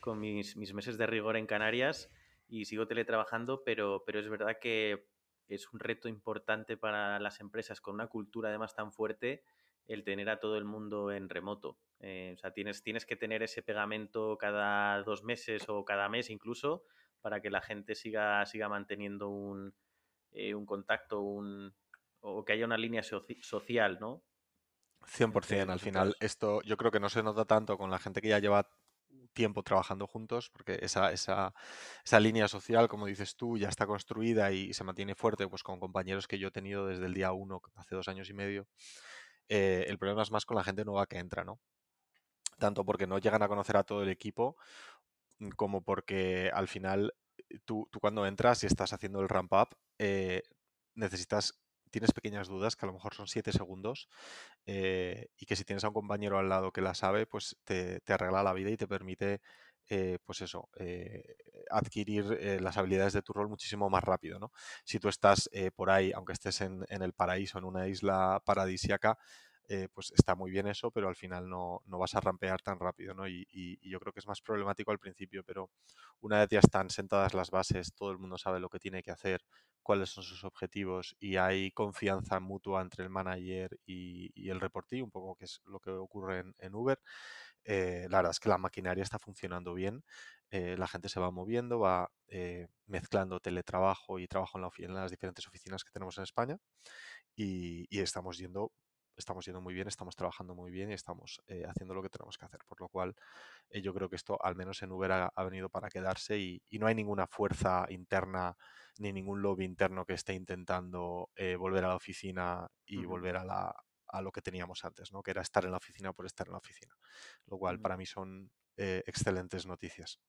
con mis, mis, meses de rigor en Canarias y sigo teletrabajando, pero, pero es verdad que es un reto importante para las empresas con una cultura además tan fuerte el tener a todo el mundo en remoto. Eh, o sea, tienes, tienes que tener ese pegamento cada dos meses o cada mes incluso para que la gente siga, siga manteniendo un, eh, un contacto un, o que haya una línea social, ¿no? 100%. Al final, esto yo creo que no se nota tanto con la gente que ya lleva tiempo trabajando juntos, porque esa, esa, esa, línea social, como dices tú, ya está construida y se mantiene fuerte, pues con compañeros que yo he tenido desde el día uno, hace dos años y medio. Eh, el problema es más con la gente nueva que entra, ¿no? Tanto porque no llegan a conocer a todo el equipo, mm, como porque al final eh, tú, tú cuando entras y estás haciendo el ramp up, eh, necesitas tienes pequeñas dudas, que a lo mejor son siete segundos, eh, y que si tienes a un compañero al lado que la sabe, pues te, arregla la vida y te permite, eh, pues eso, eh, adquirir las habilidades de tu rol muchísimo más rápido, ¿no? Si tú estás por ahí, aunque estés en, el paraíso, en una isla paradisiaca, eh, pues está muy bien eso, pero al final no, vas a rampear tan rápido, ¿no? Y, yo creo que es más problemático al principio, pero una vez ya están sentadas las bases, todo el mundo sabe lo que tiene que hacer, cuáles son sus objetivos y hay confianza mutua entre el manager y, el reportí, un poco que es lo que ocurre en, Uber. Eh, la verdad es que la maquinaria está funcionando bien, eh, la gente se va moviendo, va mezclando teletrabajo y trabajo en, la en, las diferentes oficinas que tenemos en España y estamos yendo estamos yendo muy bien, estamos trabajando muy bien y estamos eh, haciendo lo que tenemos que hacer. Por lo cual, eh, yo creo que esto, al menos en Uber, ha, venido para quedarse y, no hay ninguna fuerza interna ni ningún lobby interno que esté intentando eh, volver a la oficina y volver a, la, a lo que teníamos antes, ¿no? que era estar en la oficina por estar en la oficina. Lo cual, para mí, son excelentes noticias.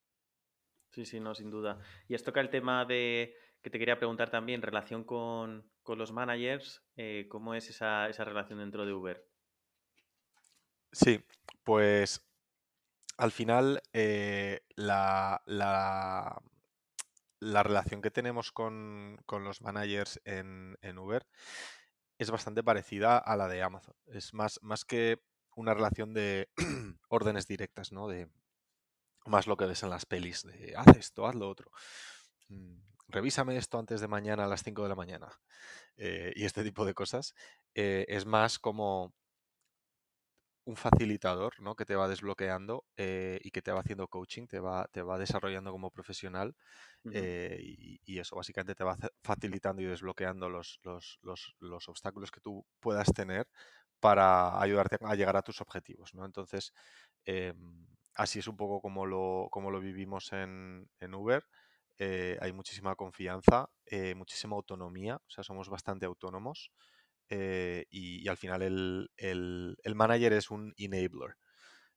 Sí, sí, no, sin duda. Y esto que el tema de que te quería preguntar también, relación con, los managers, eh, ¿cómo es esa, relación dentro de Uber? Sí, pues al final eh, la, la, relación que tenemos con, los managers en, Uber es bastante parecida a la de Amazon. Es más, más que una relación de órdenes directas, ¿no? De más lo que ves en las pelis, de haz esto, haz lo otro. Revísame esto antes de mañana a las 5 de la mañana eh, y este tipo de cosas, eh, es más como un facilitador ¿no? que te va desbloqueando eh, y que te va haciendo coaching, te va, te va desarrollando como profesional y, eso básicamente te va facilitando y desbloqueando los, los, los, obstáculos que tú puedas tener para ayudarte a llegar a tus objetivos. ¿no? Entonces, em, así es un poco como lo, como lo vivimos en, en Uber. Eh, hay muchísima confianza, eh, muchísima autonomía, o sea, somos bastante autónomos eh, y, al final el, el, manager es un enabler.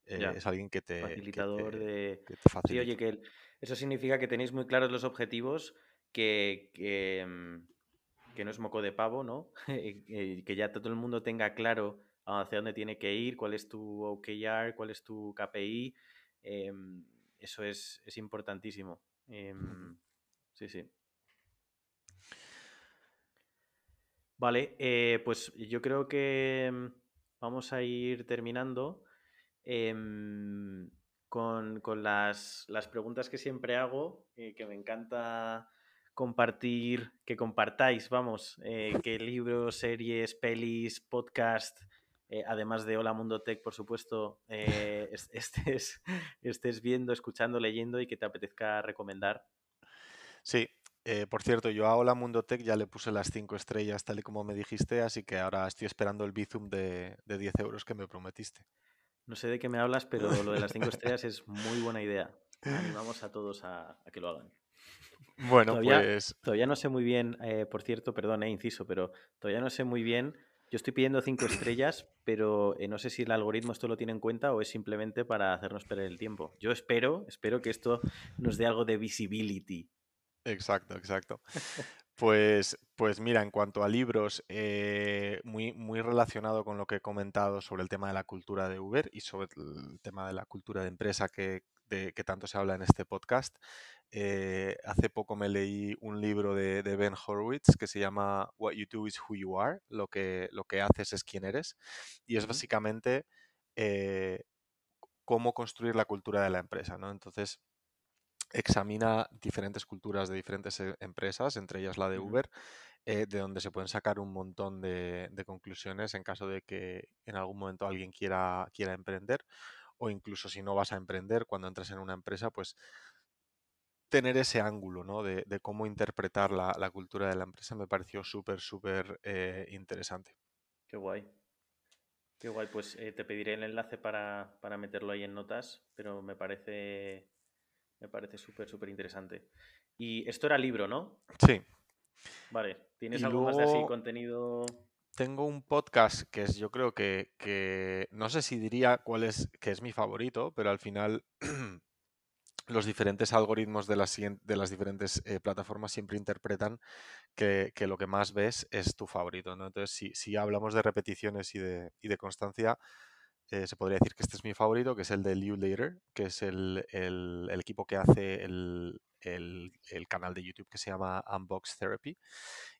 es alguien que te... Facilitador de... sí, oye, que eso significa que tenéis muy claros los objetivos, que, que, mm, que no es moco de pavo, ¿no? que ya todo el mundo tenga claro hacia dónde tiene que ir, cuál es tu OKR, cuál es tu KPI. Em, eso es, es importantísimo. Em, sí, sí. Vale, eh, pues yo creo que em, vamos a ir terminando em, con, las, preguntas que siempre hago, eh, que me encanta compartir, que compartáis, vamos, eh, qué libros, series, pelis, podcast, además de Hola Mundo Tech, por supuesto, estés, estés viendo, escuchando, leyendo y que te apetezca recomendar. Sí, eh, por cierto, yo a Hola Mundo Tech ya le puse las 5 estrellas tal y como me dijiste, así que ahora estoy esperando el Bizum de, de 10 euros que me prometiste. No sé de qué me hablas, pero lo de las 5 estrellas es muy buena idea. Animamos a todos a, que lo hagan. Bueno, pues. Todavía no sé muy bien, eh, por cierto, perdón, eh, inciso, pero todavía no sé muy bien yo estoy pidiendo cinco estrellas, pero eh, no sé si el algoritmo esto lo tiene en cuenta o es simplemente para hacernos perder el tiempo. Yo espero, espero que esto nos dé algo de visibility. Exacto, exacto. Pues, pues mira, en cuanto a libros, eh, muy, muy relacionado con lo que he comentado sobre el tema de la cultura de Uber y sobre el tema de la cultura de empresa que, que tanto se habla en este podcast. Eh, hace poco me leí un libro de, Ben Horowitz que se llama What You Do is Who You Are, lo que, lo que haces es quién eres, y es básicamente eh, cómo construir la cultura de la empresa. ¿no? Entonces, examina diferentes culturas de diferentes eh, empresas, entre ellas la de Uber, de donde se pueden sacar un montón de, de, conclusiones en caso de que en algún momento alguien quiera, quiera emprender o incluso si no vas a emprender, cuando entras en una empresa, pues tener ese ángulo ¿no? de, cómo interpretar la, cultura de la empresa me pareció súper, súper eh, interesante. Qué guay. Qué guay. Pues eh, te pediré el enlace para, meterlo ahí en notas, pero me parece me parece súper, súper interesante. Y esto era libro, ¿no? Sí. Vale. ¿Tienes algo más de así contenido? tengo un podcast que es, yo creo que, no sé si diría cuál es, que es mi favorito, pero al final los diferentes algoritmos de las, de las diferentes eh, plataformas siempre interpretan que, lo que más ves es tu favorito. ¿no? Entonces, si, si hablamos de repeticiones y de, y de constancia, eh, se podría decir que este es mi favorito, que es el de You Later, que es el, el- el equipo que hace el, el- el canal de YouTube que se llama Unbox Therapy.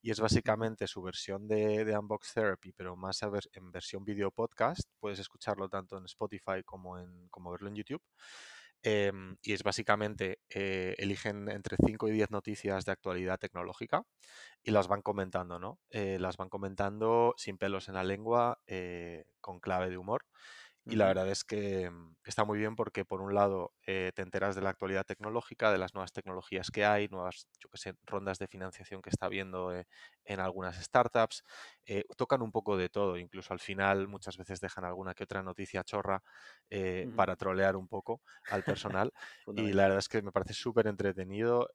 Y es básicamente su versión de, de Unbox Therapy, pero más a ver- en versión video podcast. Puedes escucharlo tanto en Spotify como, en, como verlo en YouTube. Em, y es básicamente, eh, eligen entre 5 y 10 noticias de actualidad tecnológica y las van comentando, ¿no? Eh, las van comentando sin pelos en la lengua, eh, con clave de humor. Y la verdad es que mm, está muy bien porque por un lado eh, te enteras de la actualidad tecnológica, de las nuevas tecnologías que hay, nuevas, yo que sé, rondas de financiación que está habiendo eh, en algunas startups. eh, tocan un poco de todo, incluso al final muchas veces dejan alguna que otra noticia chorra para trolear un poco al personal. y la verdad es que me parece súper entretenido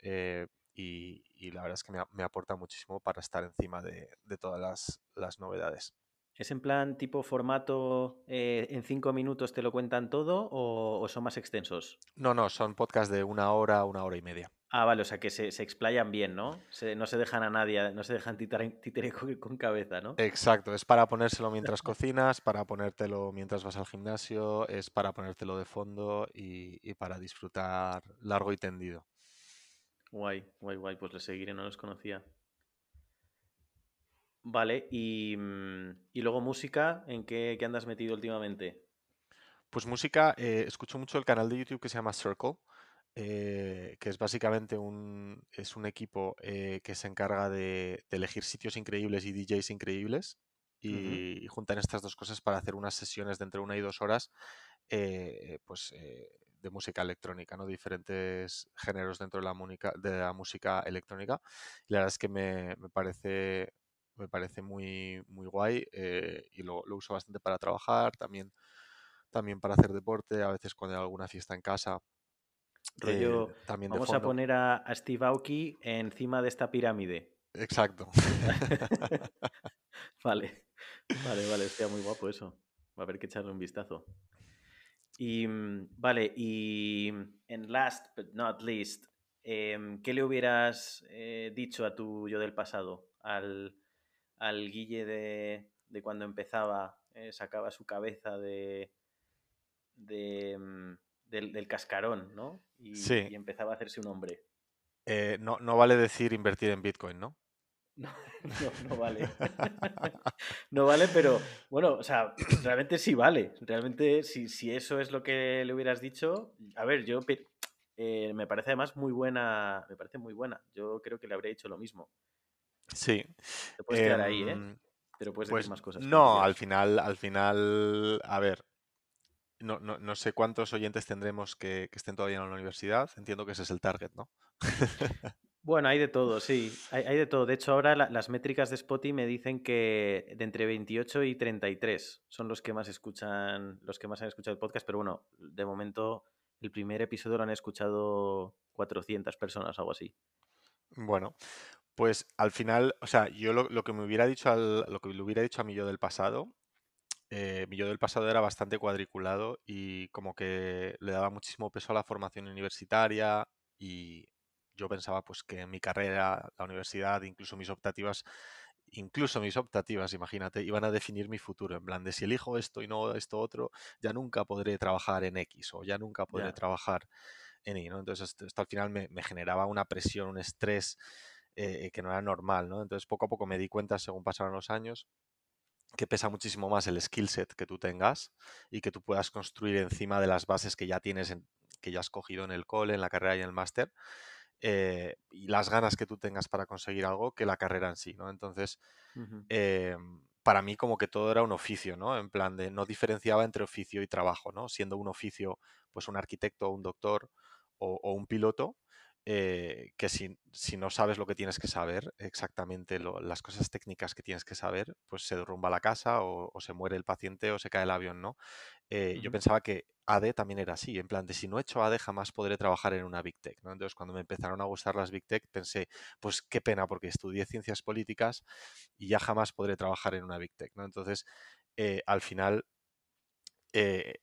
y, y la verdad es que me, me aporta muchísimo para estar encima de, de todas las, las novedades. ¿Es en plan tipo formato eh, en cinco minutos te lo cuentan todo o, o son más extensos? No, no, son podcasts de una hora, una hora y media. Ah, vale, o sea que se, se explayan bien, ¿no? Se- no se dejan a nadie, no se dejan títere, con, con cabeza, ¿no? Exacto, es para ponérselo mientras cocinas, para ponértelo mientras vas al gimnasio, es para ponértelo de fondo y, y para disfrutar largo y tendido. Guay, guay, guay, pues le seguiré, no los conocía. Vale, y, mm, y luego música, ¿en qué, qué andas metido últimamente? Pues música, eh, escucho mucho el canal de YouTube que se llama Circle, eh, que es básicamente un, es un equipo eh, que se encarga de, de elegir sitios increíbles y DJs increíbles y, y juntan estas dos cosas para hacer unas sesiones de entre una y dos horas eh, pues, eh, de música electrónica, ¿no? Diferentes géneros dentro de la, múnica- de la música electrónica. Y la verdad es que me, me parece, me parece muy, muy guay eh, y lo, lo uso bastante para trabajar, también, también para hacer deporte, a veces cuando hay alguna fiesta en casa, eh, Rollo, también vamos a poner a, a Steve Aoki encima de esta pirámide. Exacto. Vale, vale, vale, hostia, muy guapo eso. Va a haber que echarle un vistazo. Y mm, vale, y en last but not least, em, ¿qué le hubieras eh, dicho a tu yo del pasado? Al, al Guille de, de cuando empezaba, eh, sacaba su cabeza de, de, mm, del, del cascarón, ¿no? Y, Sí, y empezaba a hacerse un hombre. eh, no, no vale decir invertir en Bitcoin, ¿no? No, no, no vale. No vale, pero bueno, o sea, realmente sí vale. Realmente, si, si eso es lo que le hubieras dicho, a ver, yo eh, me parece además muy buena, me parece muy buena. Yo creo que le habría dicho lo mismo. Sí. Te puedes quedar ahí, ¿eh? Em, Pero puedes Pues decir más cosas. no, al final, al final, a ver, no, no, no sé cuántos oyentes tendremos que, que estén todavía en la universidad. Entiendo que ese es el target, ¿no? Bueno, hay de todo, sí. Hay, hay de todo. De hecho, ahora la- las métricas de Spotify me dicen que de entre 28 y 33 son los que más escuchan, los que más han escuchado el podcast, pero bueno, de momento el primer episodio lo han escuchado 400 personas, algo así. Bueno, pues al final, o sea, yo lo, lo que me hubiera dicho al, lo que le hubiera dicho a mi yo del pasado, eh, mi yo del pasado era bastante cuadriculado y como que le daba muchísimo peso a la formación universitaria y yo pensaba pues que mi carrera, la universidad, incluso mis optativas, incluso mis optativas, imagínate, iban a definir mi futuro, en plan de si elijo esto y no esto otro, ya nunca podré trabajar en X o ya nunca podré trabajar en Y, ¿no? Entonces esto, esto al final me, me generaba una presión, un estrés eh, que no era normal, ¿no? Entonces poco a poco me di cuenta, según pasaron los años, que pesa muchísimo más el skill set que tú tengas y que tú puedas construir encima de las bases que ya tienes, en- que ya has cogido en el cole, en la carrera y en el máster, eh, y las ganas que tú tengas para conseguir algo que la carrera en sí, ¿no? Entonces, eh, para mí como que todo era un oficio, ¿no? En plan de no diferenciaba entre oficio y trabajo, ¿no? Siendo un oficio, pues un arquitecto, un doctor o, o un piloto, eh, que si, si no sabes lo que tienes que saber, exactamente lo- las cosas técnicas que tienes que saber, pues se derrumba la casa o, o se muere el paciente o se cae el avión, ¿no? Eh, Yo pensaba que AD también era así, en plan de si no he hecho AD jamás podré trabajar en una Big Tech, ¿no? Entonces cuando me empezaron a gustar las Big Tech pensé, pues qué pena porque estudié ciencias políticas y ya jamás podré trabajar en una Big Tech, ¿no? Entonces, eh, al final, eh,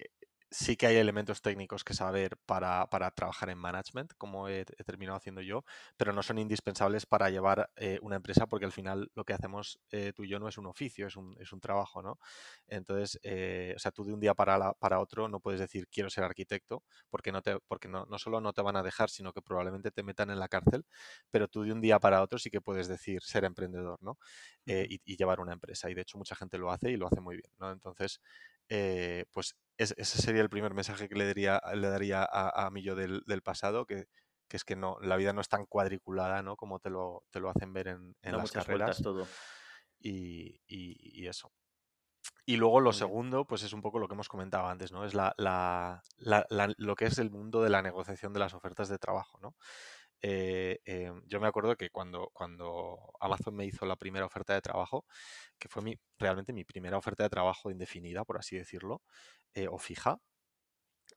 sí que hay elementos técnicos que saber para, trabajar en management, como he, terminado haciendo yo, pero no son indispensables para llevar eh, una empresa porque al final lo que hacemos eh, tú y yo no es un oficio, es un, es un trabajo, ¿no? Entonces, eh, o sea, tú de un día para, para otro no puedes decir quiero ser arquitecto porque, no, te, porque no, no solo no te van a dejar, sino que probablemente te metan en la cárcel, pero tú de un día para otro sí que puedes decir ser emprendedor, ¿no? y, y, llevar una empresa. Y de hecho mucha gente lo hace y lo hace muy bien, ¿no? Entonces, eh, pues ese sería el primer mensaje que le daría, le daría a, mí yo del, pasado, que, es que no, la vida no es tan cuadriculada, ¿no? Como te lo, te lo hacen ver en, las carreras. Todo. Y, eso. Y luego lo segundo, pues es un poco lo que hemos comentado antes, ¿no? Es la, lo que es el mundo de la negociación de las ofertas de trabajo, ¿no? Eh, em, yo me acuerdo que cuando, cuando Amazon me hizo la primera oferta de trabajo, que fue mi, realmente mi primera oferta de trabajo indefinida, por así decirlo, eh, o fija,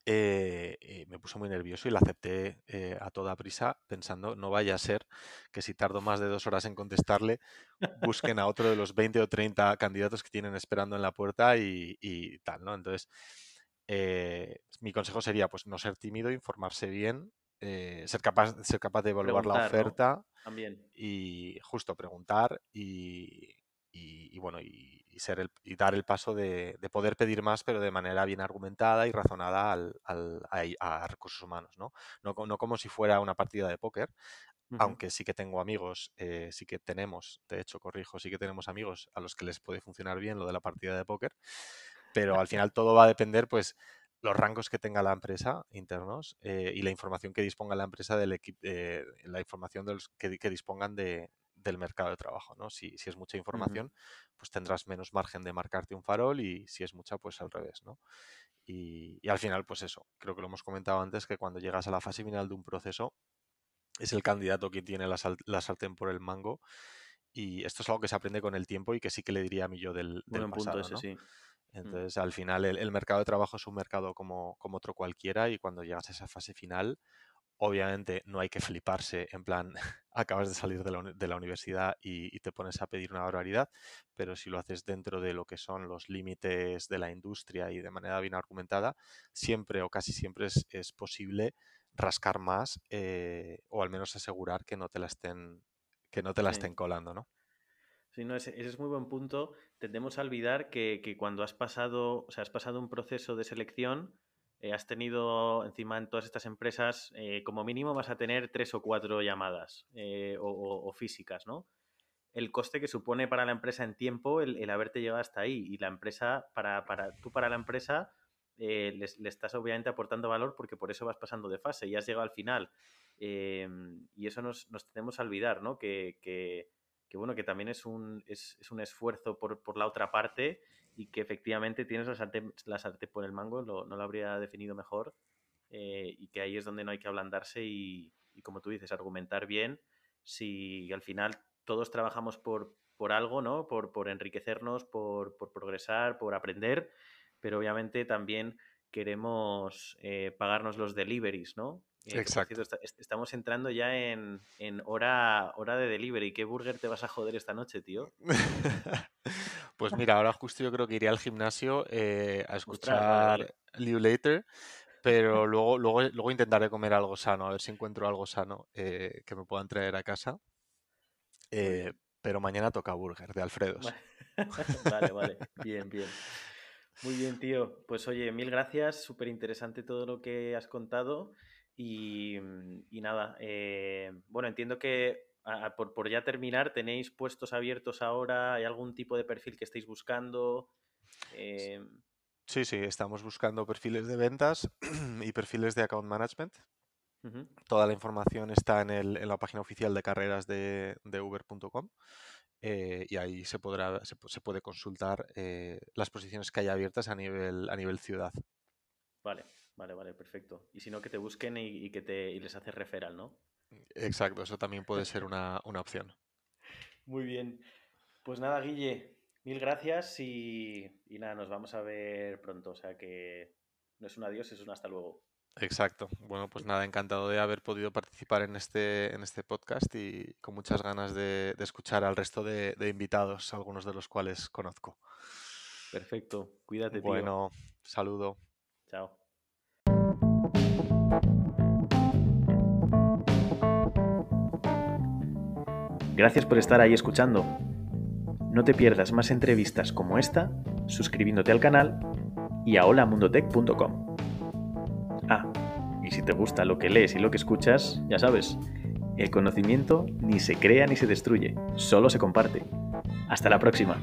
eh, me puso muy nervioso y la acepté a toda prisa pensando, no vaya a ser que si tardo más de dos horas en contestarle, busquen a otro de los 20 o 30 candidatos que tienen esperando en la puerta y, y tal, ¿no? Entonces, mi consejo sería, pues, no ser tímido, informarse bien, eh, ser, capaz, ser capaz de evaluar la oferta y justo preguntar y, bueno, y, ser el, y dar el paso de, poder pedir más, pero de manera bien argumentada y razonada al, a, recursos humanos, ¿no? ¿no? como si fuera una partida de póker, aunque sí que tengo amigos, eh, sí que tenemos, de hecho, corrijo, sí que tenemos amigos a los que les puede funcionar bien lo de la partida de póker, pero al final todo va a depender, pues, los rangos que tenga la empresa internos eh, y la información que disponga la empresa del equipo, eh, la información de los que, dispongan de, del mercado de trabajo. ¿no? Si, si es mucha información, pues tendrás menos margen de marcarte un farol y si es mucha, pues al revés. ¿no? Y, al final, pues eso, creo que lo hemos comentado antes, que cuando llegas a la fase final de un proceso, es el candidato que tiene la, sartén por el mango. Y esto es algo que se aprende con el tiempo y que sí que le diría a mí yo del, del pasado. Punto ese, sí. Mm. Entonces, al final, el, mercado de trabajo es un mercado como, como, otro cualquiera y cuando llegas a esa fase final, obviamente no hay que fliparse en plan, acabas de salir de la, de la universidad y, te pones a pedir una barbaridad, pero si lo haces dentro de lo que son los límites de la industria y de manera bien argumentada, siempre o casi siempre es, es posible rascar más eh, o al menos asegurar que no te la estén que no te la estén colando, ¿no? Sí, no, ese, es muy buen punto. Tendemos a olvidar que, cuando has pasado, o sea, has pasado un proceso de selección, eh, has tenido encima en todas estas empresas, eh, como mínimo vas a tener tres o cuatro llamadas eh, o, físicas, ¿no? El coste que supone para la empresa en tiempo el, haberte llegado hasta ahí. Y la empresa, para, para tú para la empresa, le estás obviamente aportando valor porque por eso vas pasando de fase y has llegado al final. y eso nos, nos tenemos a olvidar, ¿no? que que bueno, que también es un, es, un esfuerzo por, por, la otra parte y que efectivamente tienes la sartén, la por el mango, no lo habría definido mejor, eh, y que ahí es donde no hay que ablandarse y, y, como tú dices, argumentar bien si al final todos trabajamos por, por algo, ¿no? Por, por enriquecernos, por, por, progresar, por aprender, pero obviamente también queremos eh, pagarnos los deliveries, ¿no? Eh, Exacto. estamos entrando ya en, hora, hora de delivery. ¿Qué burger te vas a joder esta noche, tío? pues mira, ahora justo yo creo que iré al gimnasio eh, a escuchar Liu Later, pero luego, luego, luego intentaré comer algo sano, a ver si encuentro algo sano eh, que me puedan traer a casa. pero mañana toca burger de Alfredos. vale, vale. Bien, bien. Muy bien, tío. Pues oye, mil gracias. Súper interesante todo lo que has contado. Y, mm, nada, eh, bueno, entiendo que por, ya terminar, ¿tenéis puestos abiertos ahora? ¿Hay algún tipo de perfil que estéis buscando? Eh, sí, sí, estamos buscando perfiles de ventas y perfiles de account management. Toda la información está en, el, en, la página oficial de carreras de, uber.com eh, y ahí se, podrá, se, se puede consultar las posiciones que hay abiertas a nivel, a nivel ciudad. Vale. Vale, vale, perfecto. Y si no, que te busquen y, que te, y les haces referral, ¿no? Exacto, eso también puede ser una, opción. Muy bien. Pues nada, Guille, mil gracias y, nada, nos vamos a ver pronto. O sea que no es un adiós, es un hasta luego. Exacto. Bueno, pues nada, encantado de haber podido participar en este, en este podcast y con muchas ganas de, escuchar al resto de, invitados, algunos de los cuales conozco. Perfecto. Cuídate, tío. Bueno, saludo. Chao. Gracias por estar ahí escuchando. No te pierdas más entrevistas como esta suscribiéndote al canal y a holamundotech.com. Ah, y si te gusta lo que lees y lo que escuchas, ya sabes, el conocimiento ni se crea ni se destruye, solo se comparte. Hasta la próxima.